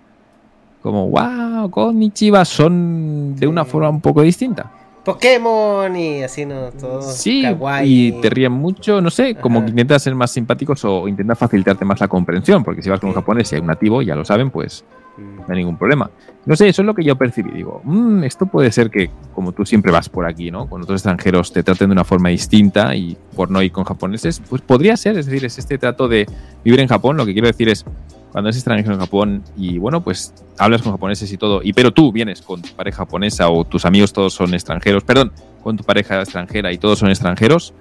Como, wow, konnichiwa, son de una forma un poco distinta. Pokémon y así, ¿no? Todo Sí, kawaii. y te ríen mucho, no sé, como Ajá. que intentas ser más simpáticos o intentas facilitarte más la comprensión, porque si vas con un japonés y hay un nativo, ya lo saben, pues Mm. no hay ningún problema. No sé, eso es lo que yo percibí. Digo, "Mm, esto puede ser que, como tú siempre vas por aquí, ¿no? Con otros extranjeros te traten de una forma distinta y por no ir con japoneses, pues podría ser. Es decir, es este trato de vivir en Japón. Lo que quiero decir es, cuando eres extranjero en Japón y, bueno, pues hablas con japoneses y todo, y pero tú vienes con tu pareja japonesa o tus amigos todos son extranjeros, perdón, con tu pareja extranjera y todos son extranjeros,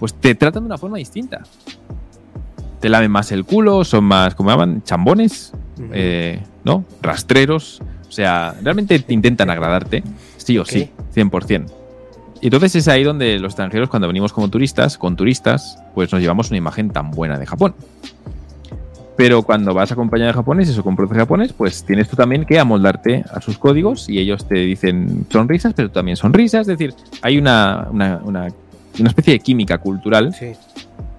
pues te tratan de una forma distinta. Te lamen más el culo, son más, ¿cómo llaman? Chambones, Ujú. eh, ¿no? Rastreros. O sea, realmente te intentan agradarte, sí o sí, 100%. Y entonces es ahí donde los extranjeros, cuando venimos como turistas, con turistas, pues nos llevamos una imagen tan buena de Japón. Pero cuando vas acompañado de japoneses o con profes japonés, pues tienes tú también que amoldarte a sus códigos y ellos te dicen sonrisas, pero también sonrisas. Es decir, hay una, una, una, una especie de química cultural Sí.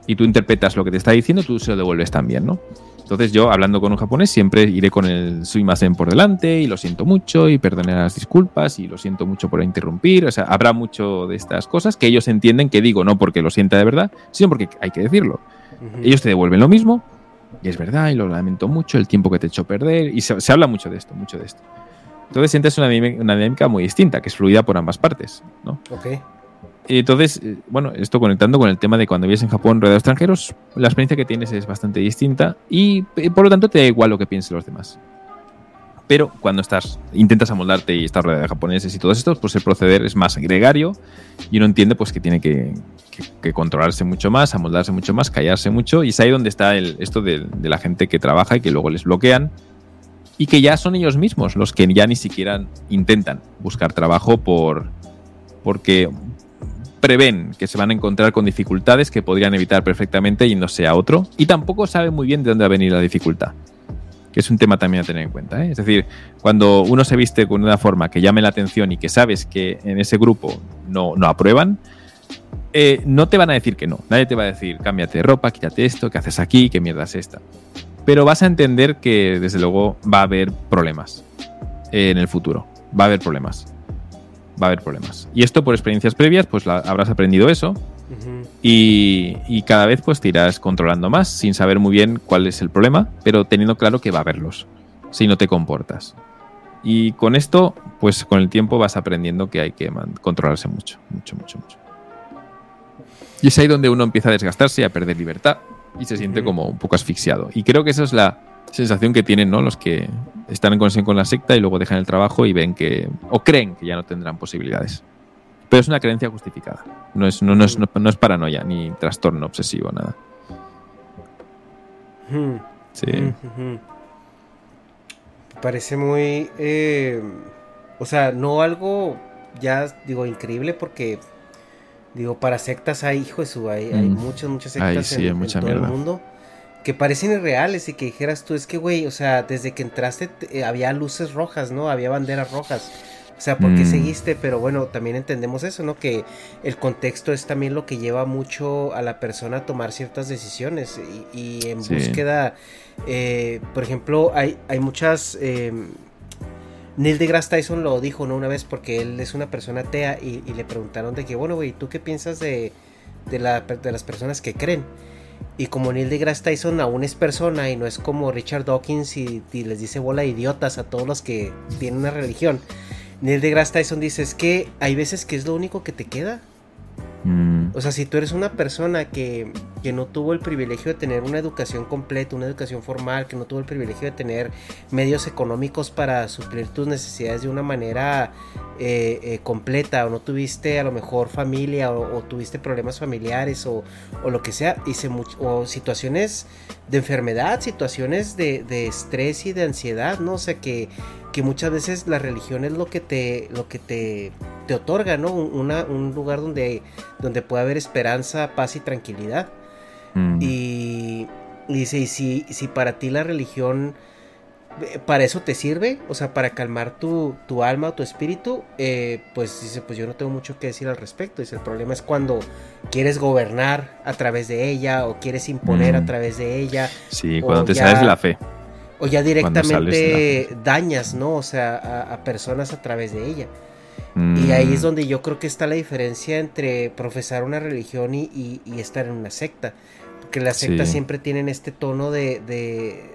y tú interpretas lo que te está diciendo, tú se lo devuelves también, ¿no? Entonces yo, hablando con un japonés, siempre iré con el suimasen por delante y lo siento mucho y perdone las disculpas y lo siento mucho por interrumpir. O sea, habrá mucho de estas cosas que ellos entienden que digo no porque lo sienta de verdad, sino porque hay que decirlo. Ujú. Ellos te devuelven lo mismo y es verdad y lo lamento mucho, el tiempo que te he hecho perder y se, se habla mucho de esto, mucho de esto. Entonces sientes una, dinámica muy distinta, que es fluida por ambas partes, ¿no? Ok. Y Entonces, eh, bueno, esto conectando con el tema de cuando vives en Japón rodeado de extranjeros, la experiencia que tienes es bastante distinta y eh, por lo tanto te da igual lo que piensen los demás. Pero cuando estás, intentas amoldarte y estás rodeado de japoneses y todos estos, pues el proceder es más gregario y uno entiende pues que tiene que, que- que controlarse mucho más, amoldarse mucho más, callarse mucho. Y es ahí donde está el, esto de, de la gente que trabaja y que luego les bloquean y que ya son ellos mismos los que ya ni siquiera intentan buscar trabajo por porque prevén que se van a encontrar con dificultades que podrían evitar perfectamente yéndose a otro y tampoco saben muy bien de dónde va a venir la dificultad que es un tema también a tener en cuenta. ¿eh? Es decir, cuando uno se viste con una forma que llame la atención y que sabes que en ese grupo no, no aprueban, eh, no te van a decir que no. Nadie te va a decir, cámbiate de ropa, quítate esto, ¿qué haces aquí? ¿Qué mierda es esta? Pero vas a entender que desde luego va a haber problemas eh, en el futuro. Va a haber problemas. Va a haber problemas. Y esto por experiencias previas, pues habrás aprendido eso. Ujú. Y, y cada vez pues te irás controlando más sin saber muy bien cuál es el problema, pero teniendo claro que va a haberlos si no te comportas. Y con esto, pues con el tiempo vas aprendiendo que hay que controlarse mucho, mucho, mucho, mucho. Y es ahí donde uno empieza a desgastarse y a perder libertad y se siente Ujú. como un poco asfixiado. Y creo que esa es la sensación que tienen ¿no? los que están en conexión con la secta y luego dejan el trabajo y ven que, o creen que ya no tendrán posibilidades. Pero es una creencia justificada. No es, no, no es, no, no es paranoia ni trastorno obsesivo, nada. Ujú. Sí. Parece muy. eh, o sea, no algo ya, digo, increíble porque. Digo, para sectas hay, hijo de su, hay, hay Mm. muchas, muchas Ay, sectas sí, en, en todo el mundo que parecen irreales y que dijeras tú, es que, güey, o sea, desde que entraste te- eh, había luces rojas, ¿no? Había banderas rojas. O sea, ¿por qué Mm. seguiste? Pero bueno, también entendemos eso, ¿no? Que el contexto es también lo que lleva mucho a la persona a tomar ciertas decisiones y, y en Sí. búsqueda, eh, por ejemplo, hay, hay muchas... eh, Neil deGrasse Tyson lo dijo, ¿no? Una vez porque él es una persona atea y, y le preguntaron de que, bueno, güey, ¿tú qué piensas de, de, la- de las personas que creen? Y como Neil deGrasse Tyson aún es persona y no es como Richard Dawkins y, y les dice bola de idiotas a todos los que tienen una religión. Neil deGrasse Tyson dice, es que hay veces que es lo único que te queda. Mm, O sea, si tú eres una persona que, que no tuvo el privilegio de tener una educación completa, una educación formal, que no tuvo el privilegio de tener medios económicos para suplir tus necesidades de una manera eh, eh, completa, o no tuviste a lo mejor familia, o, tuviste problemas familiares, o, o lo que sea, y o situaciones de enfermedad, situaciones de, de estrés y de ansiedad, ¿no? O sea, que, que muchas veces la religión es lo que te, lo que te, te otorga, ¿no? Un lugar donde, donde puede haber esperanza, paz y tranquilidad. mm. Y, y dice, y si, si para ti la religión, eh, para eso te sirve, o sea, para calmar tu, tu alma o tu espíritu, eh, pues dice, pues yo no tengo mucho que decir al respecto. Dice, el problema es cuando quieres gobernar a través de ella o quieres imponer Mm. a través de ella. Sí, cuando te ya- sales de la fe. O ya directamente dañas, ¿no? O sea, a, a personas a través de ella. Y ahí es Mm, donde yo creo que está la diferencia entre profesar una religión y, y- y estar en una secta. Porque las sectas Sí. siempre tienen este tono de, de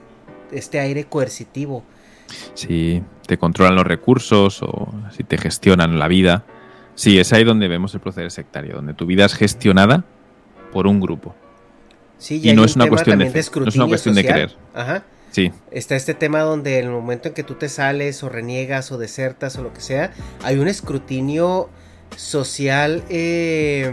este aire coercitivo. Si te controlan los recursos o si te gestionan la vida. Sí, es ahí donde vemos el proceder sectario, donde tu vida es gestionada por un grupo. Sí, Y hay no es una cuestión de fe, no es una cuestión de creer. Ajá. Sí, Está este tema donde en el momento en que tú te sales o reniegas o desertas o lo que sea, hay un escrutinio social eh,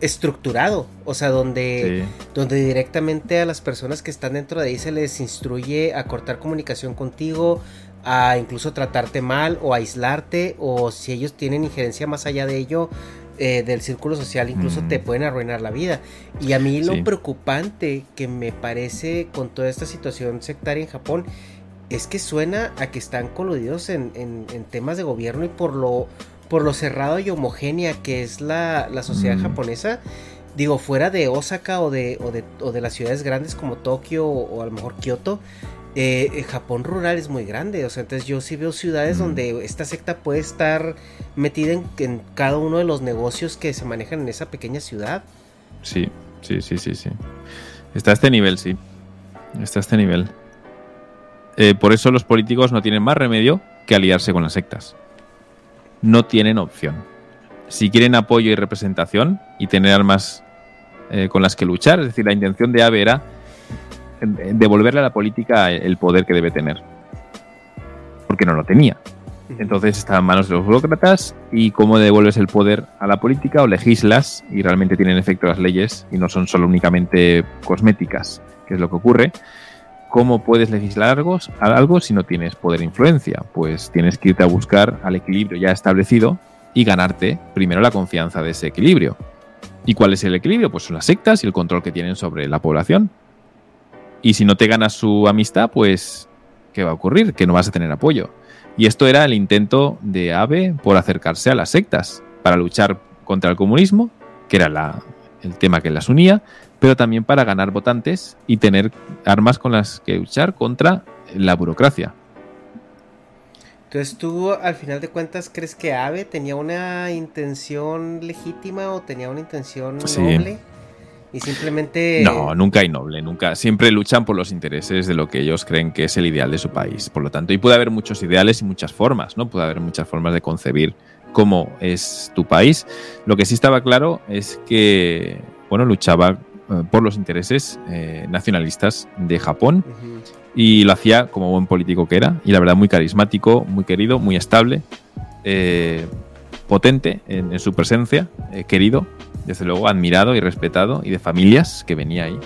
estructurado. O sea, donde, sí. donde directamente a las personas que están dentro de ahí se les instruye a cortar comunicación contigo, a incluso tratarte mal o aislarte, o si ellos tienen injerencia más allá de ello. Eh, del círculo social incluso Mm. te pueden arruinar la vida y a mí lo Sí. preocupante que me parece con toda esta situación sectaria en Japón es que suena a que están coludidos en, en- en temas de gobierno y por lo por lo cerrado y homogénea que es la, la sociedad Mm. japonesa digo, fuera de Osaka o de, o de, o de las ciudades grandes como Tokio o, o a lo mejor Kioto, eh, eh, Japón rural es muy grande. O sea, entonces yo sí veo ciudades Mm. donde esta secta puede estar metida en, en cada uno de los negocios que se manejan en esa pequeña ciudad. Sí, sí, sí, sí, sí. Está a este nivel, sí. Está a este nivel. Eh, por eso los políticos no tienen más remedio que aliarse con las sectas. No tienen opción. Si quieren apoyo y representación y tener armas eh, con las que luchar, es decir, la intención de AVE era devolverle a la política el poder que debe tener. Porque no lo tenía. Entonces está en manos de los burócratas y cómo devuelves el poder a la política o legislas y realmente tienen efecto las leyes y no son solo únicamente cosméticas, que es lo que ocurre. ¿Cómo puedes legislar algo, algo si no tienes poder e influencia? Pues tienes que irte a buscar al equilibrio ya establecido y ganarte primero la confianza de ese equilibrio. ¿Y cuál es el equilibrio? Pues son las sectas y el control que tienen sobre la población. Y si no te ganas su amistad, pues ¿qué va a ocurrir? Que no vas a tener apoyo. Y esto era el intento de AVE por acercarse a las sectas, para luchar contra el comunismo, que era la- el tema que las unía, pero también para ganar votantes y tener armas con las que luchar contra la burocracia. Entonces tú al final de cuentas crees que Abe tenía una intención legítima o tenía una intención Sí. Y simplemente No, nunca hay noble, nunca. Siempre luchan por los intereses de lo que ellos creen que es el ideal de su país. Por lo tanto, y puede haber muchos ideales y muchas formas, ¿no? Puede haber muchas formas de concebir cómo es tu país. Lo que sí estaba claro es que, bueno, luchaba eh, por los intereses eh, nacionalistas de Japón y lo hacía como buen político que era y la verdad muy carismático, muy querido, muy estable, eh, potente en, en su presencia, eh, querido, desde luego admirado y respetado y de familias que venía ahí.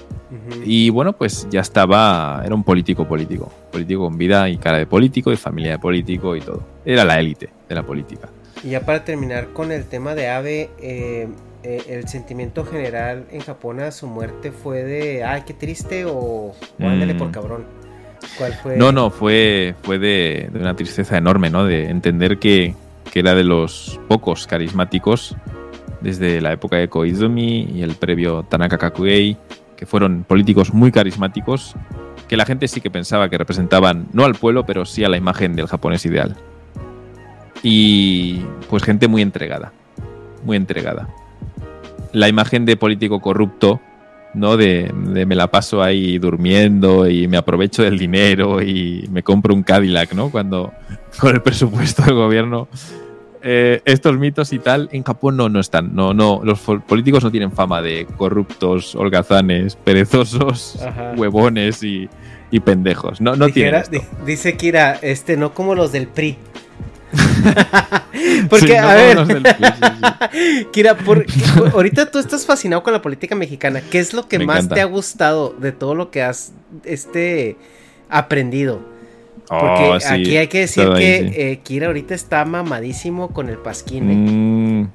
Y bueno, pues ya estaba, era un político político, político con vida y cara de político y familia de político y todo. Era la élite de la política. Y ya para terminar con el tema de Abe, eh, eh, el sentimiento general en Japón a su muerte fue de, ay, qué triste o, ándale Mm. por cabrón. ¿Cuál fue? No, no, fue, fue de, de una tristeza enorme, ¿no? De entender que, que era de los pocos carismáticos desde la época de Koizumi y el previo Tanaka Kakuei, que fueron políticos muy carismáticos, que la gente sí que pensaba que representaban no al pueblo, pero sí a la imagen del japonés ideal. Y pues gente muy entregada, muy entregada. La imagen de político corrupto ¿no? De, de me la paso ahí durmiendo y me aprovecho del dinero y me compro un Cadillac, ¿no? Cuando con el presupuesto del gobierno. Eh, estos mitos y tal en Japón no, no están. No, no, los políticos no tienen fama de corruptos, holgazanes, perezosos, Ajá. huevones y, y pendejos. No, no tienen Dijera- esto. dice Kira, este, no como los del PRI. [LAUGHS] Porque, Sí, no a ver, del sí, Kira, [LAUGHS] por- por- ahorita tú estás fascinado con la política mexicana. ¿Qué es lo que Me más encanta. te ha gustado de todo lo que has este, aprendido? Porque Oh, sí, aquí hay que decir que eh, Kira ahorita está mamadísimo con el pasquín. ¿eh? Mm,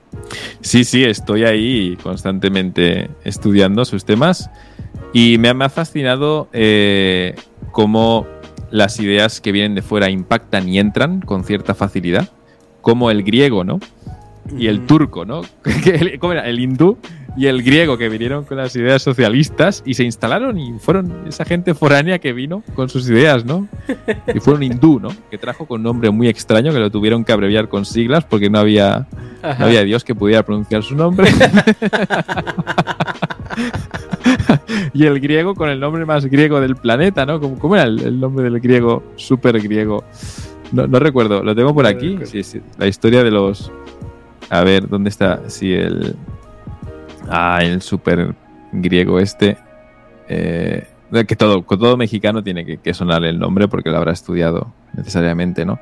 sí, sí, estoy ahí constantemente estudiando sus temas y me ha, me ha fascinado eh, cómo las ideas que vienen de fuera impactan y entran con cierta facilidad, como el griego, ¿no? Y el turco, ¿no? [LAUGHS] ¿Cómo era? El hindú y el griego que vinieron con las ideas socialistas y se instalaron y fueron esa gente foránea que vino con sus ideas, ¿no? Y fueron hindú, ¿no? Que trajo con un nombre muy extraño que lo tuvieron que abreviar con siglas porque no había, no había Dios que pudiera pronunciar su nombre. [LAUGHS] y el griego con el nombre más griego del planeta, ¿no? ¿Cómo, era el, el, nombre del griego, súper griego? No, no, recuerdo, lo tengo por aquí. Sí, sí, la historia de los. A ver, ¿dónde está? Sí, el. Ah, el súper griego este. Eh, que todo, todo mexicano tiene que, que, sonar el nombre porque lo habrá estudiado necesariamente, ¿no?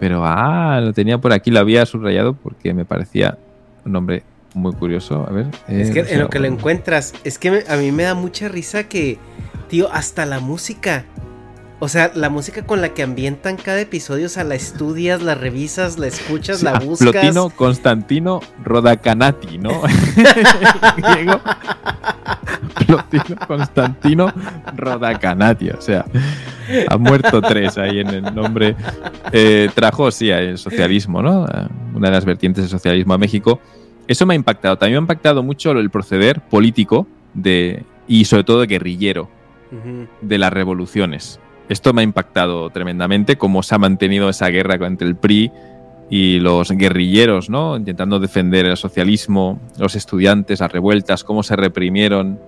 Pero, ah, lo tenía por aquí, lo había subrayado porque me parecía un nombre muy curioso. A ver. Eh, es que en lo que lo encuentras, es que me, a mí me da mucha risa que, tío, hasta la música. O sea, la música con la que ambientan cada episodio, o sea, la estudias, la revisas, la escuchas, sí, la buscas. Plotino Constantino Rodacanati, ¿no? [LAUGHS] [LAUGHS] Diego. Plotino Constantino Rodacanati, o sea, ha muerto tres ahí en el nombre. Eh, trajo, sí, el socialismo, ¿no? Una de las vertientes del socialismo a México. Eso me ha impactado. También me ha impactado mucho el proceder político de, y sobre todo guerrillero uh -huh. de las revoluciones. Esto me ha impactado tremendamente, cómo se ha mantenido esa guerra entre el PRI y los guerrilleros, ¿no? Intentando defender el socialismo, los estudiantes, las revueltas, cómo se reprimieron.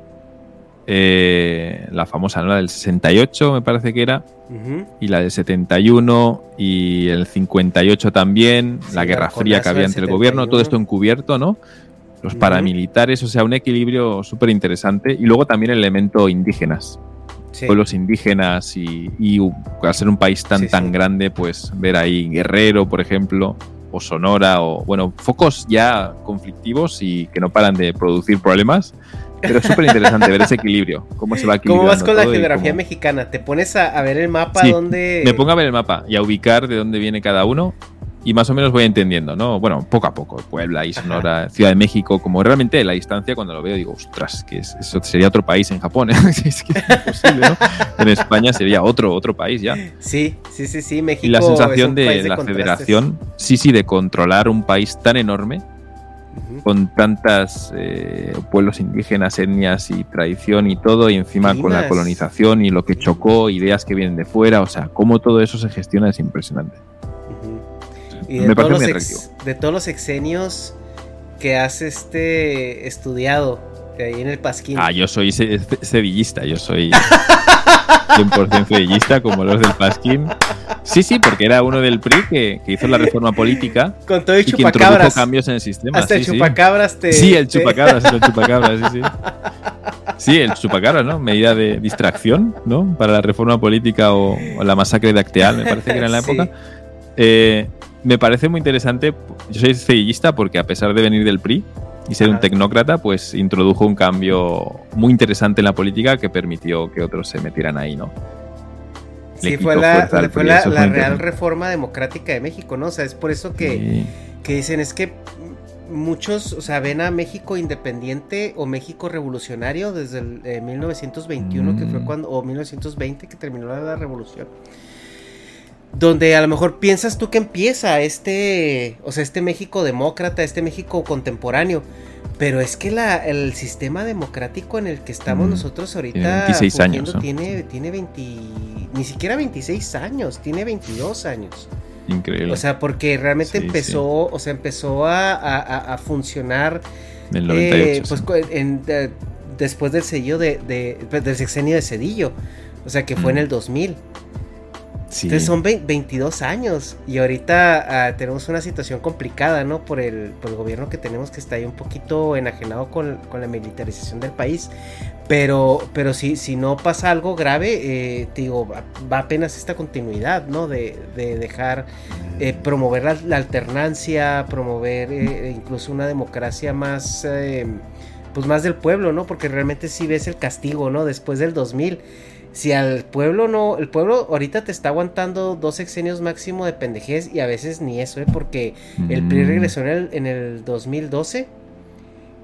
Eh, la famosa, ¿no? La del 68, me parece que era. Uh -huh. Y la del 71 y el 58 también. Sí, la Guerra Fría que había entre el gobierno, todo esto encubierto, ¿no? Los uh -huh. paramilitares, o sea, un equilibrio súper interesante. Y luego también el elemento indígenas sí. pueblos indígenas y, y, al ser un país tan, sí, tan grande, pues ver ahí Guerrero, por ejemplo, o Sonora, o bueno, focos ya conflictivos y que no paran de producir problemas. Pero es súper interesante ver ese equilibrio, cómo se va equilibrando. ¿Cómo vas con la geografía cómo... mexicana? ¿Te pones a, a ver el mapa donde...? me pongo a ver el mapa y a ubicar de dónde viene cada uno y más o menos voy entendiendo, ¿no? Bueno, poco a poco, Puebla y Sonora. Ciudad de México, como realmente la distancia cuando lo veo digo, ostras, que es, eso sería otro país en Japón, ¿eh? [LAUGHS] es que es imposible, ¿no? En España sería otro, otro país ya. Sí, sí, sí, sí, México. Y la sensación de, de, la federación, sí, sí, de controlar un país tan enorme, uh -huh. con tantas eh, pueblos indígenas, etnias y tradición y todo, y encima con la colonización y lo que chocó, ideas que vienen de fuera, o sea, cómo todo eso se gestiona es impresionante. Y de, todos los ex, de todos los exenios que has este estudiado de ahí en el Pasquín. Ah, yo soy sevillista, yo soy 100% sevillista como los del Pasquín. Sí, sí, porque era uno del PRI que, que hizo la reforma política. Con todo y, y chupacabras. Que cambios en el sistema. Hasta sí, el chupacabras te. Sí, el chupacabras, el [LAUGHS] chupacabras, sí, sí. Sí, el chupacabras, ¿no? Medida de distracción, ¿no? Para la reforma política o, o la masacre de Acteal, me parece que era en la época. Sí. Eh, me parece muy interesante. Yo soy sevillista porque, a pesar de venir del PRI y ser un tecnócrata, pues introdujo un cambio muy interesante en la política que permitió que otros se metieran ahí, ¿no? Sí, fue la, fue la, la real reforma democrática de México, ¿no? O sea, es por eso que, sí. que dicen, es que muchos, o sea, ven a México independiente o México revolucionario desde el eh, 1921, mm. que fue cuando, o 1920 que terminó la revolución donde a lo mejor piensas tú que empieza este, o sea, este México demócrata, este México contemporáneo, pero es que la, el sistema democrático en el que estamos mm, nosotros ahorita 26 años, ¿no? tiene, tiene 20, ni siquiera 26 años, tiene 22 años. Increíble. O sea, porque realmente sí, empezó, sí. o sea, empezó a, a, a funcionar. En el 98. Eh, pues en, después del sello de, de, del sexenio de Cedillo. O sea, que fue mm. en el 2000. Sí. Entonces son 22 años y ahorita uh, tenemos una situación complicada, ¿no? Por el, por el, gobierno que tenemos que está ahí un poquito enajenado con, con la militarización del país. Pero, pero si, si no pasa algo grave, eh, te digo, va apenas esta continuidad, ¿no? De, de dejar, eh, promover la, la, alternancia, promover eh, incluso una democracia más, eh, pues más del pueblo, ¿no? Porque realmente sí ves el castigo, ¿no? Después del 2000 si al pueblo no, el pueblo ahorita te está aguantando dos sexenios máximo de pendejez y a veces ni eso, ¿eh? porque mm. el PRI regresó en el, en el 2012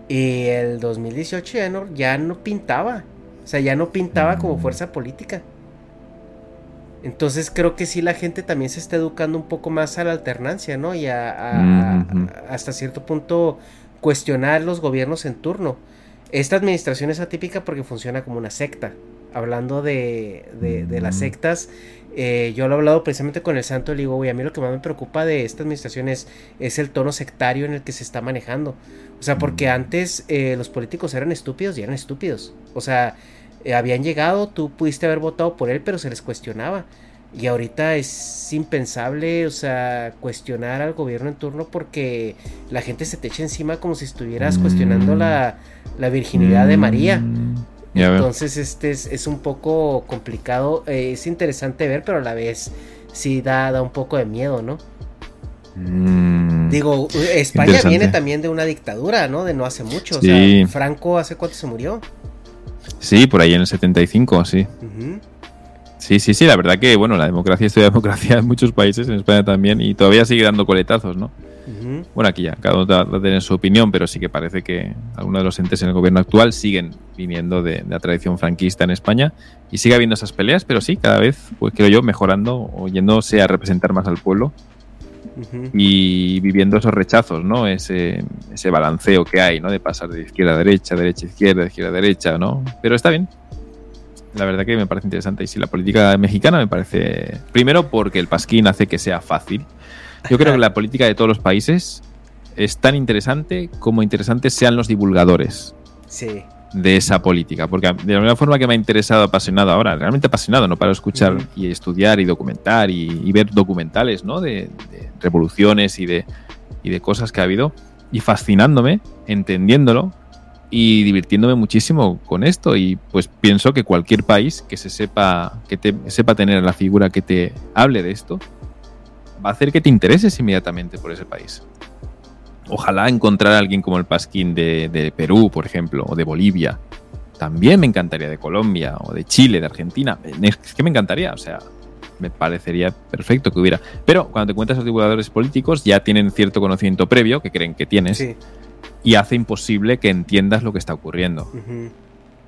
y el 2018 ya no, ya no pintaba, o sea, ya no pintaba como fuerza política. Entonces creo que sí la gente también se está educando un poco más a la alternancia, ¿no? Y a, a, mm -hmm. a hasta cierto punto cuestionar los gobiernos en turno. Esta administración es atípica porque funciona como una secta. Hablando de, de, las mm. sectas, eh, yo lo he hablado precisamente con el santo y digo, a mí lo que más me preocupa de esta administración es, el tono sectario en el que se está manejando. O sea, porque mm. antes eh, los políticos eran estúpidos y eran estúpidos. O sea, eh, habían llegado, tú pudiste haber votado por él, pero se les cuestionaba. Y ahorita es impensable, o sea, cuestionar al gobierno en turno porque la gente se te echa encima como si estuvieras cuestionando la, la virginidad de María. Entonces, este es, un poco complicado. Eh, es interesante ver, pero a la vez sí da, da un poco de miedo, ¿no? Mm. Digo, España viene también de una dictadura, ¿no? De no hace mucho. O sea, Franco, ¿hace cuánto se murió? Sí, por ahí en el 75, sí. Sí, sí, sí, la verdad que, bueno, la democracia es la democracia en muchos países, en España también, y todavía sigue dando coletazos, ¿no? Bueno, aquí ya, cada uno va a tener su opinión, pero sí que parece que algunos de los entes en el gobierno actual siguen viniendo de, la tradición franquista en España y sigue habiendo esas peleas, pero sí, cada vez, pues creo yo, mejorando o yéndose a representar más al pueblo y viviendo esos rechazos, ¿no? Ese, ese balanceo que hay, ¿no? De pasar de izquierda a derecha, derecha a izquierda, de izquierda a derecha, ¿no? Pero está bien. La verdad que me parece interesante. Y si la política mexicana me parece. Primero, porque el pasquín hace que sea fácil yo creo que la política de todos los países es tan interesante como interesantes sean los divulgadores. De esa política, porque de la misma forma que me ha interesado, apasionado ahora, realmente apasionado, no para escuchar y estudiar y documentar y, ver documentales, ¿no? De, revoluciones y de, y de cosas que ha habido y fascinándome, entendiéndolo y divirtiéndome muchísimo con esto y pues pienso que cualquier país que se sepa que te sepa tener la figura que te hable de esto va a hacer que te intereses inmediatamente por ese país. Ojalá encontrar a alguien como el Pasquín de, Perú, por ejemplo, o de Bolivia. También me encantaría de Colombia, o de Chile, de Argentina. Es que me encantaría, o sea, me parecería perfecto que hubiera. Pero cuando te encuentras a los divulgadores políticos, ya tienen cierto conocimiento previo que creen que tienes. Y hace imposible que entiendas lo que está ocurriendo.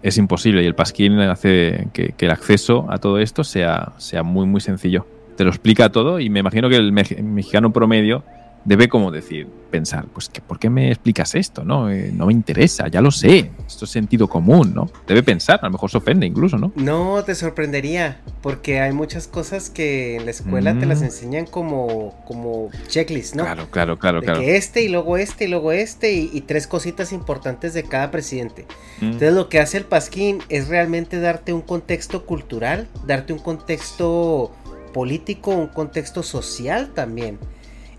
Es imposible. Y el Pasquín hace que, que, el acceso a todo esto sea, sea muy, muy sencillo te lo explica todo y me imagino que el mexicano promedio debe como decir, pensar, pues que ¿por qué me explicas esto? No, eh, no me interesa, ya lo sé, esto es sentido común, ¿no? Debe pensar, a lo mejor se ofende incluso, ¿no? No, te sorprendería, porque hay muchas cosas que en la escuela te las mm. enseñan como, como checklist, ¿no? Claro, claro, claro, claro. Que este y luego este y luego este y, tres cositas importantes de cada presidente. Mm. Entonces lo que hace el Pasquín es realmente darte un contexto cultural, darte un contexto político, un contexto social también.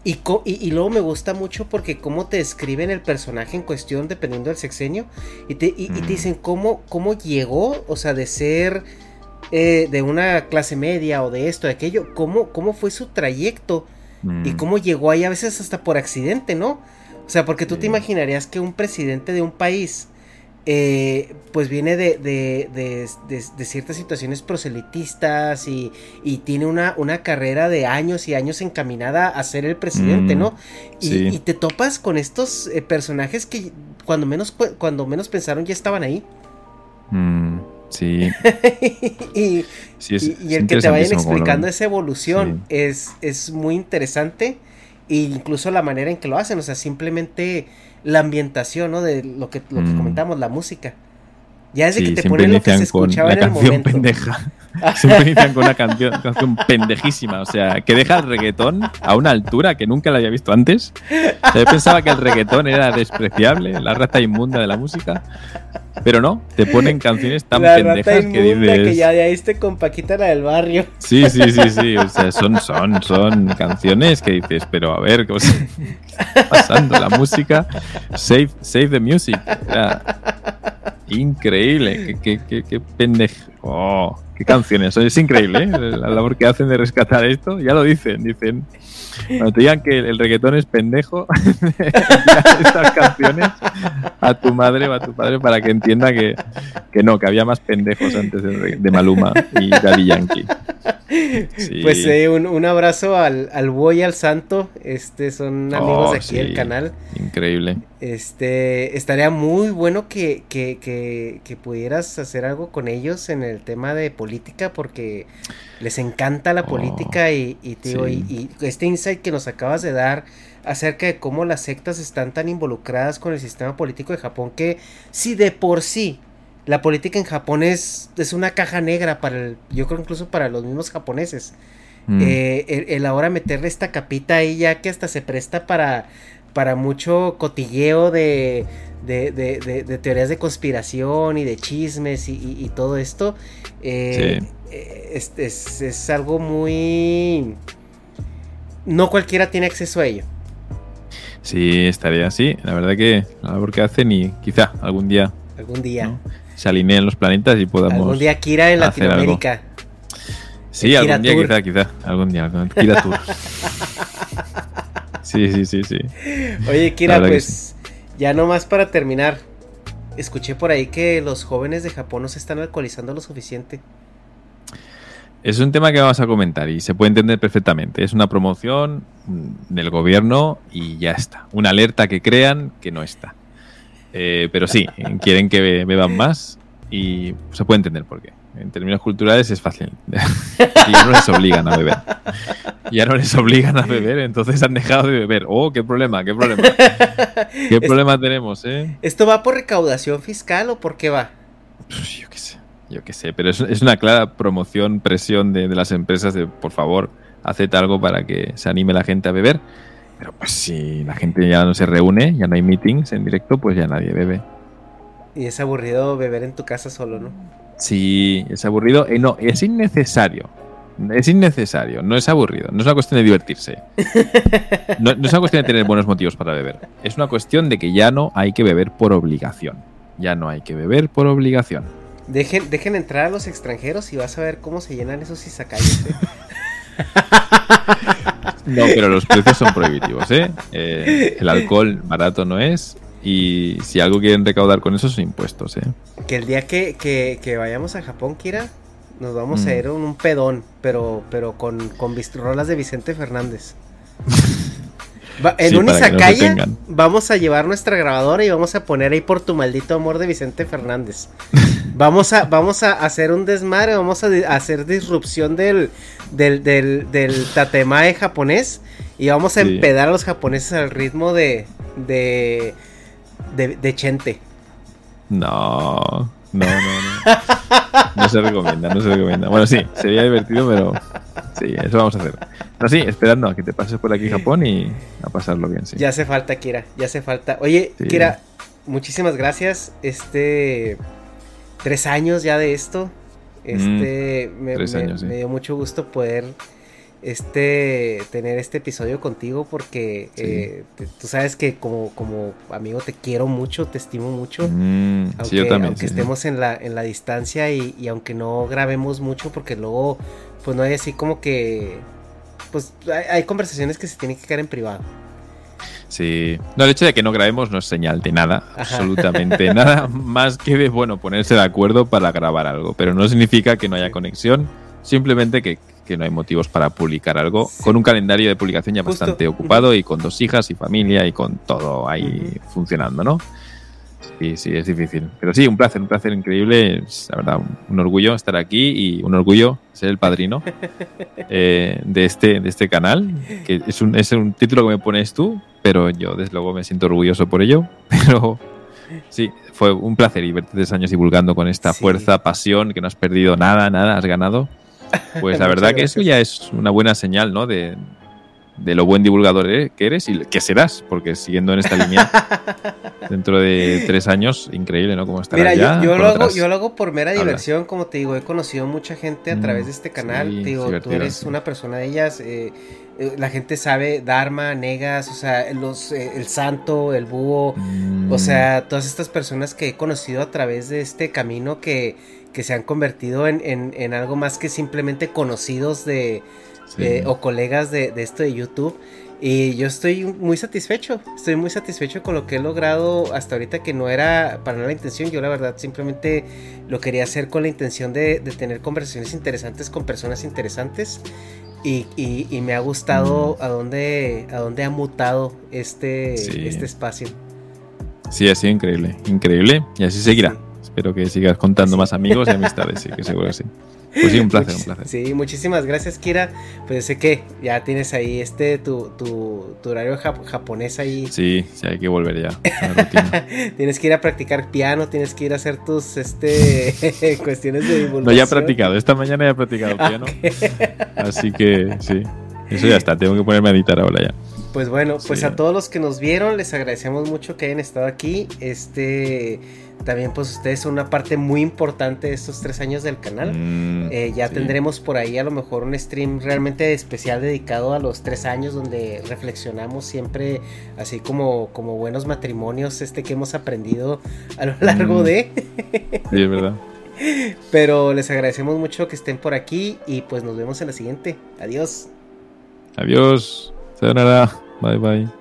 Y, y, luego me gusta mucho porque cómo te describen el personaje en cuestión dependiendo del sexenio y te, y, te dicen cómo, cómo llegó, o sea, de ser eh, de una clase media o de esto, de aquello, cómo, cómo fue su trayecto y cómo llegó ahí a veces hasta por accidente, ¿no? O sea, porque tú te imaginarías que un presidente de un país eh, pues viene de, de, ciertas situaciones proselitistas y, tiene una, una, carrera de años y años encaminada a ser el presidente, mm, ¿no? Y, te topas con estos eh, personajes que cuando menos, cuando menos pensaron ya estaban ahí. Mm, sí. [LAUGHS] y, el que te vayan explicando esa evolución es, es muy interesante. E incluso la manera en que lo hacen, o sea, simplemente la ambientación, ¿no? De lo que, lo que mm. comentamos, la música. Ya es de que te ponen lo que se escuchaba en el momento. Pendeja. [LAUGHS] Siempre inician con una canción, canción, pendejísima. O sea, que deja el reggaetón a una altura que nunca la había visto antes. yo pensaba que el reggaetón era despreciable, la raza inmunda de la música. Pero no, te ponen canciones tan pendejas que dices. que ya de ahí esté con Paquita la del barrio. Sí, sí, sí, sí. O sea, son, son, son canciones que dices, pero a ver, ¿qué está pasando? La música. Save, save the music. Increíble. Qué, qué, qué, pendejo. Oh, qué canciones. Es increíble, ¿eh? La labor que hacen de rescatar esto. Ya lo dicen, dicen. Cuando te digan que el reggaetón es pendejo, [LAUGHS] estas canciones a tu madre o a tu padre para que entienda que, que no, que había más pendejos antes de, Maluma y Daddy Yankee. Pues eh, un, un, abrazo al, al Boy y al Santo. Este son amigos de oh, aquí del canal. Increíble. Este, estaría muy bueno que, que, que, que, pudieras hacer algo con ellos en el tema de política porque les encanta la Oh, política y, y, digo, sí. y- y este insight que nos acabas de dar acerca de cómo las sectas están tan involucradas con el sistema político de Japón que si de por sí la política en Japón es, es una caja negra para el, yo creo incluso para los mismos japoneses. Mm. Eh, el, el ahora meterle esta capita ahí ya que hasta se presta para, para mucho cotilleo de, de, de- de- de teorías de conspiración y de chismes y, y- y todo esto. eh, Sí. eh, es, es- es algo muy... No cualquiera tiene acceso a ello. Sí, estaría así. La verdad que la labor que hacen y quizá algún día Algún día. ¿no? se alineen los planetas y podamos. Algún día Kira en algo. Latinoamérica. Sí, algún día, Tour. quizá, quizá. Algún día. algún- Kira Tour. [LAUGHS] Sí, sí, sí, sí. Oye, Kira, pues ya nomás para terminar. Escuché por ahí que los jóvenes de Japón no se están alcoholizando lo suficiente. Es un tema que vamos a comentar y se puede entender perfectamente. Es una promoción del gobierno y ya está. Una alerta que crean que no está. Eh, pero sí, quieren que be- beban más y se puede entender por qué. En términos culturales es fácil. [LAUGHS] y ya no les obligan a beber. Ya no les obligan a beber, entonces han dejado de beber. Oh, qué problema, qué problema. [LAUGHS] ¿Qué Es- problema tenemos, eh? ¿Esto va por recaudación fiscal o por qué va? Pues yo qué sé, yo qué sé, pero es, es una clara promoción, presión de, de las empresas de, por favor, haced algo para que se anime la gente a beber. Pero pues si la gente ya no se reúne, ya no hay meetings en directo, pues ya nadie bebe. Y es aburrido beber en tu casa solo, ¿no? Sí, es aburrido. Eh, no, es innecesario. Es innecesario, no es aburrido, no es una cuestión de divertirse. [LAUGHS] No, no es una cuestión de tener buenos motivos para beber. Es una cuestión de que ya no hay que beber por obligación. Ya no hay que beber por obligación. Dejen, dejen entrar a los extranjeros y vas a ver cómo se llenan esos izakayas, ¿eh? [LAUGHS] No, pero los precios son prohibitivos, ¿eh? Eh, El alcohol barato no es. Y si algo quieren recaudar con eso son impuestos, ¿eh? Que el día que, que, que vayamos a Japón, Kira, nos vamos Mm. a ir a un pedón, pero, pero con, con rolas de Vicente Fernández. [LAUGHS] Va- en Sí, un para que no se izakaya tengan. vamos a llevar nuestra grabadora y vamos a poner ahí por tu maldito amor de Vicente Fernández. Vamos a, vamos a hacer un desmadre, vamos a, di- hacer disrupción del, del, del, del tatemae japonés y vamos a Sí. empedar a los japoneses al ritmo de, de, de, de Chente. No, no, no, no. No se recomienda, no se recomienda. Bueno, sí, sería divertido, pero sí, eso vamos a hacer. Pero sí, esperando a que te pases por aquí Japón y a pasarlo bien, sí. Ya hace falta, Kira, ya hace falta. Oye, Sí. Kira, muchísimas gracias. Este, tres años ya de esto. Este, Mm, tres me- años, sí. me dio mucho gusto poder, este, tener este episodio contigo porque Sí. eh, te- tú sabes que como, como amigo te quiero mucho, te estimo mucho. Mm, Aunque, sí, yo también. aunque sí, estemos en la, en la distancia y, y aunque no grabemos mucho, porque luego, pues no hay así como que, pues hay, hay conversaciones que se tienen que quedar en privado. Sí. No, el hecho de que no grabemos no es señal de nada, Ajá. absolutamente [LAUGHS] nada, más que de, bueno, ponerse de acuerdo para grabar algo. Pero no significa que no haya conexión, simplemente que, que no hay motivos para publicar algo, con un calendario de publicación ya Justo. bastante ocupado y con dos hijas y familia y con todo ahí funcionando, ¿no? Sí, sí, es difícil. Pero sí, un placer, un placer increíble. Es, la verdad, un, un orgullo estar aquí y un orgullo ser el padrino [LAUGHS] eh, de, este, de este canal. Que es un, es un título que me pones tú, pero yo desde luego me siento orgulloso por ello. [LAUGHS] Pero sí, fue un placer y verte tres años divulgando con esta Sí. fuerza, pasión, que no has perdido nada, nada, has ganado. Pues [LAUGHS] la verdad que eso ya es una buena señal, ¿no? De, de lo buen divulgador e- que eres y que serás, porque siguiendo en esta línea, [LAUGHS] dentro de tres años, increíble, ¿no? Cómo estarás Mira, yo, ya yo lo hago, yo lo hago por mera Habla. diversión, como te digo, he conocido mucha gente a Mm, través de este canal, sí, es digo, tú eres sí. una persona de ellas, eh, eh, la gente sabe, Dharma, Negas, o sea, los, eh, el Santo, el Búho, Mm, o sea, todas estas personas que he conocido a través de este camino que, que se han convertido en, en- en algo más que simplemente conocidos de, sí. o colegas de, de esto de YouTube. Y yo estoy muy satisfecho, estoy muy satisfecho con lo que he logrado hasta ahorita que no era para nada la intención, yo la verdad simplemente lo quería hacer con la intención de, de tener conversaciones interesantes con personas interesantes y, y- y me ha gustado a dónde, a dónde ha mutado este, Sí. este espacio. Sí, ha sido increíble, increíble. Y así seguirá. Espero que sigas contando más amigos y amistades, sí, que seguro que sí. Pues sí, un placer, un placer. Sí, muchísimas gracias, Kira. Pues sé que ya tienes ahí este tu, tu, tu horario japonés ahí. Sí, sí, hay que volver ya a la rutina. [LAUGHS] tienes que ir a practicar piano, tienes que ir a hacer tus este [LAUGHS] cuestiones de divulgación. No, ya he practicado, esta mañana ya he practicado piano. Así que sí, eso ya está, tengo que ponerme a editar ahora ya. Pues bueno, pues a todos los que nos vieron les agradecemos mucho que hayan estado aquí. Este también pues ustedes son una parte muy importante de estos tres años del canal. Mm, Eh, ya tendremos por ahí a lo mejor un stream realmente especial dedicado a los tres años donde reflexionamos siempre así como, como buenos matrimonios este que hemos aprendido a lo largo Mm. de... Sí, es verdad. [LAUGHS] Pero les agradecemos mucho que estén por aquí y pues nos vemos en la siguiente. Adiós. Adiós. Sayonara. Bye bye.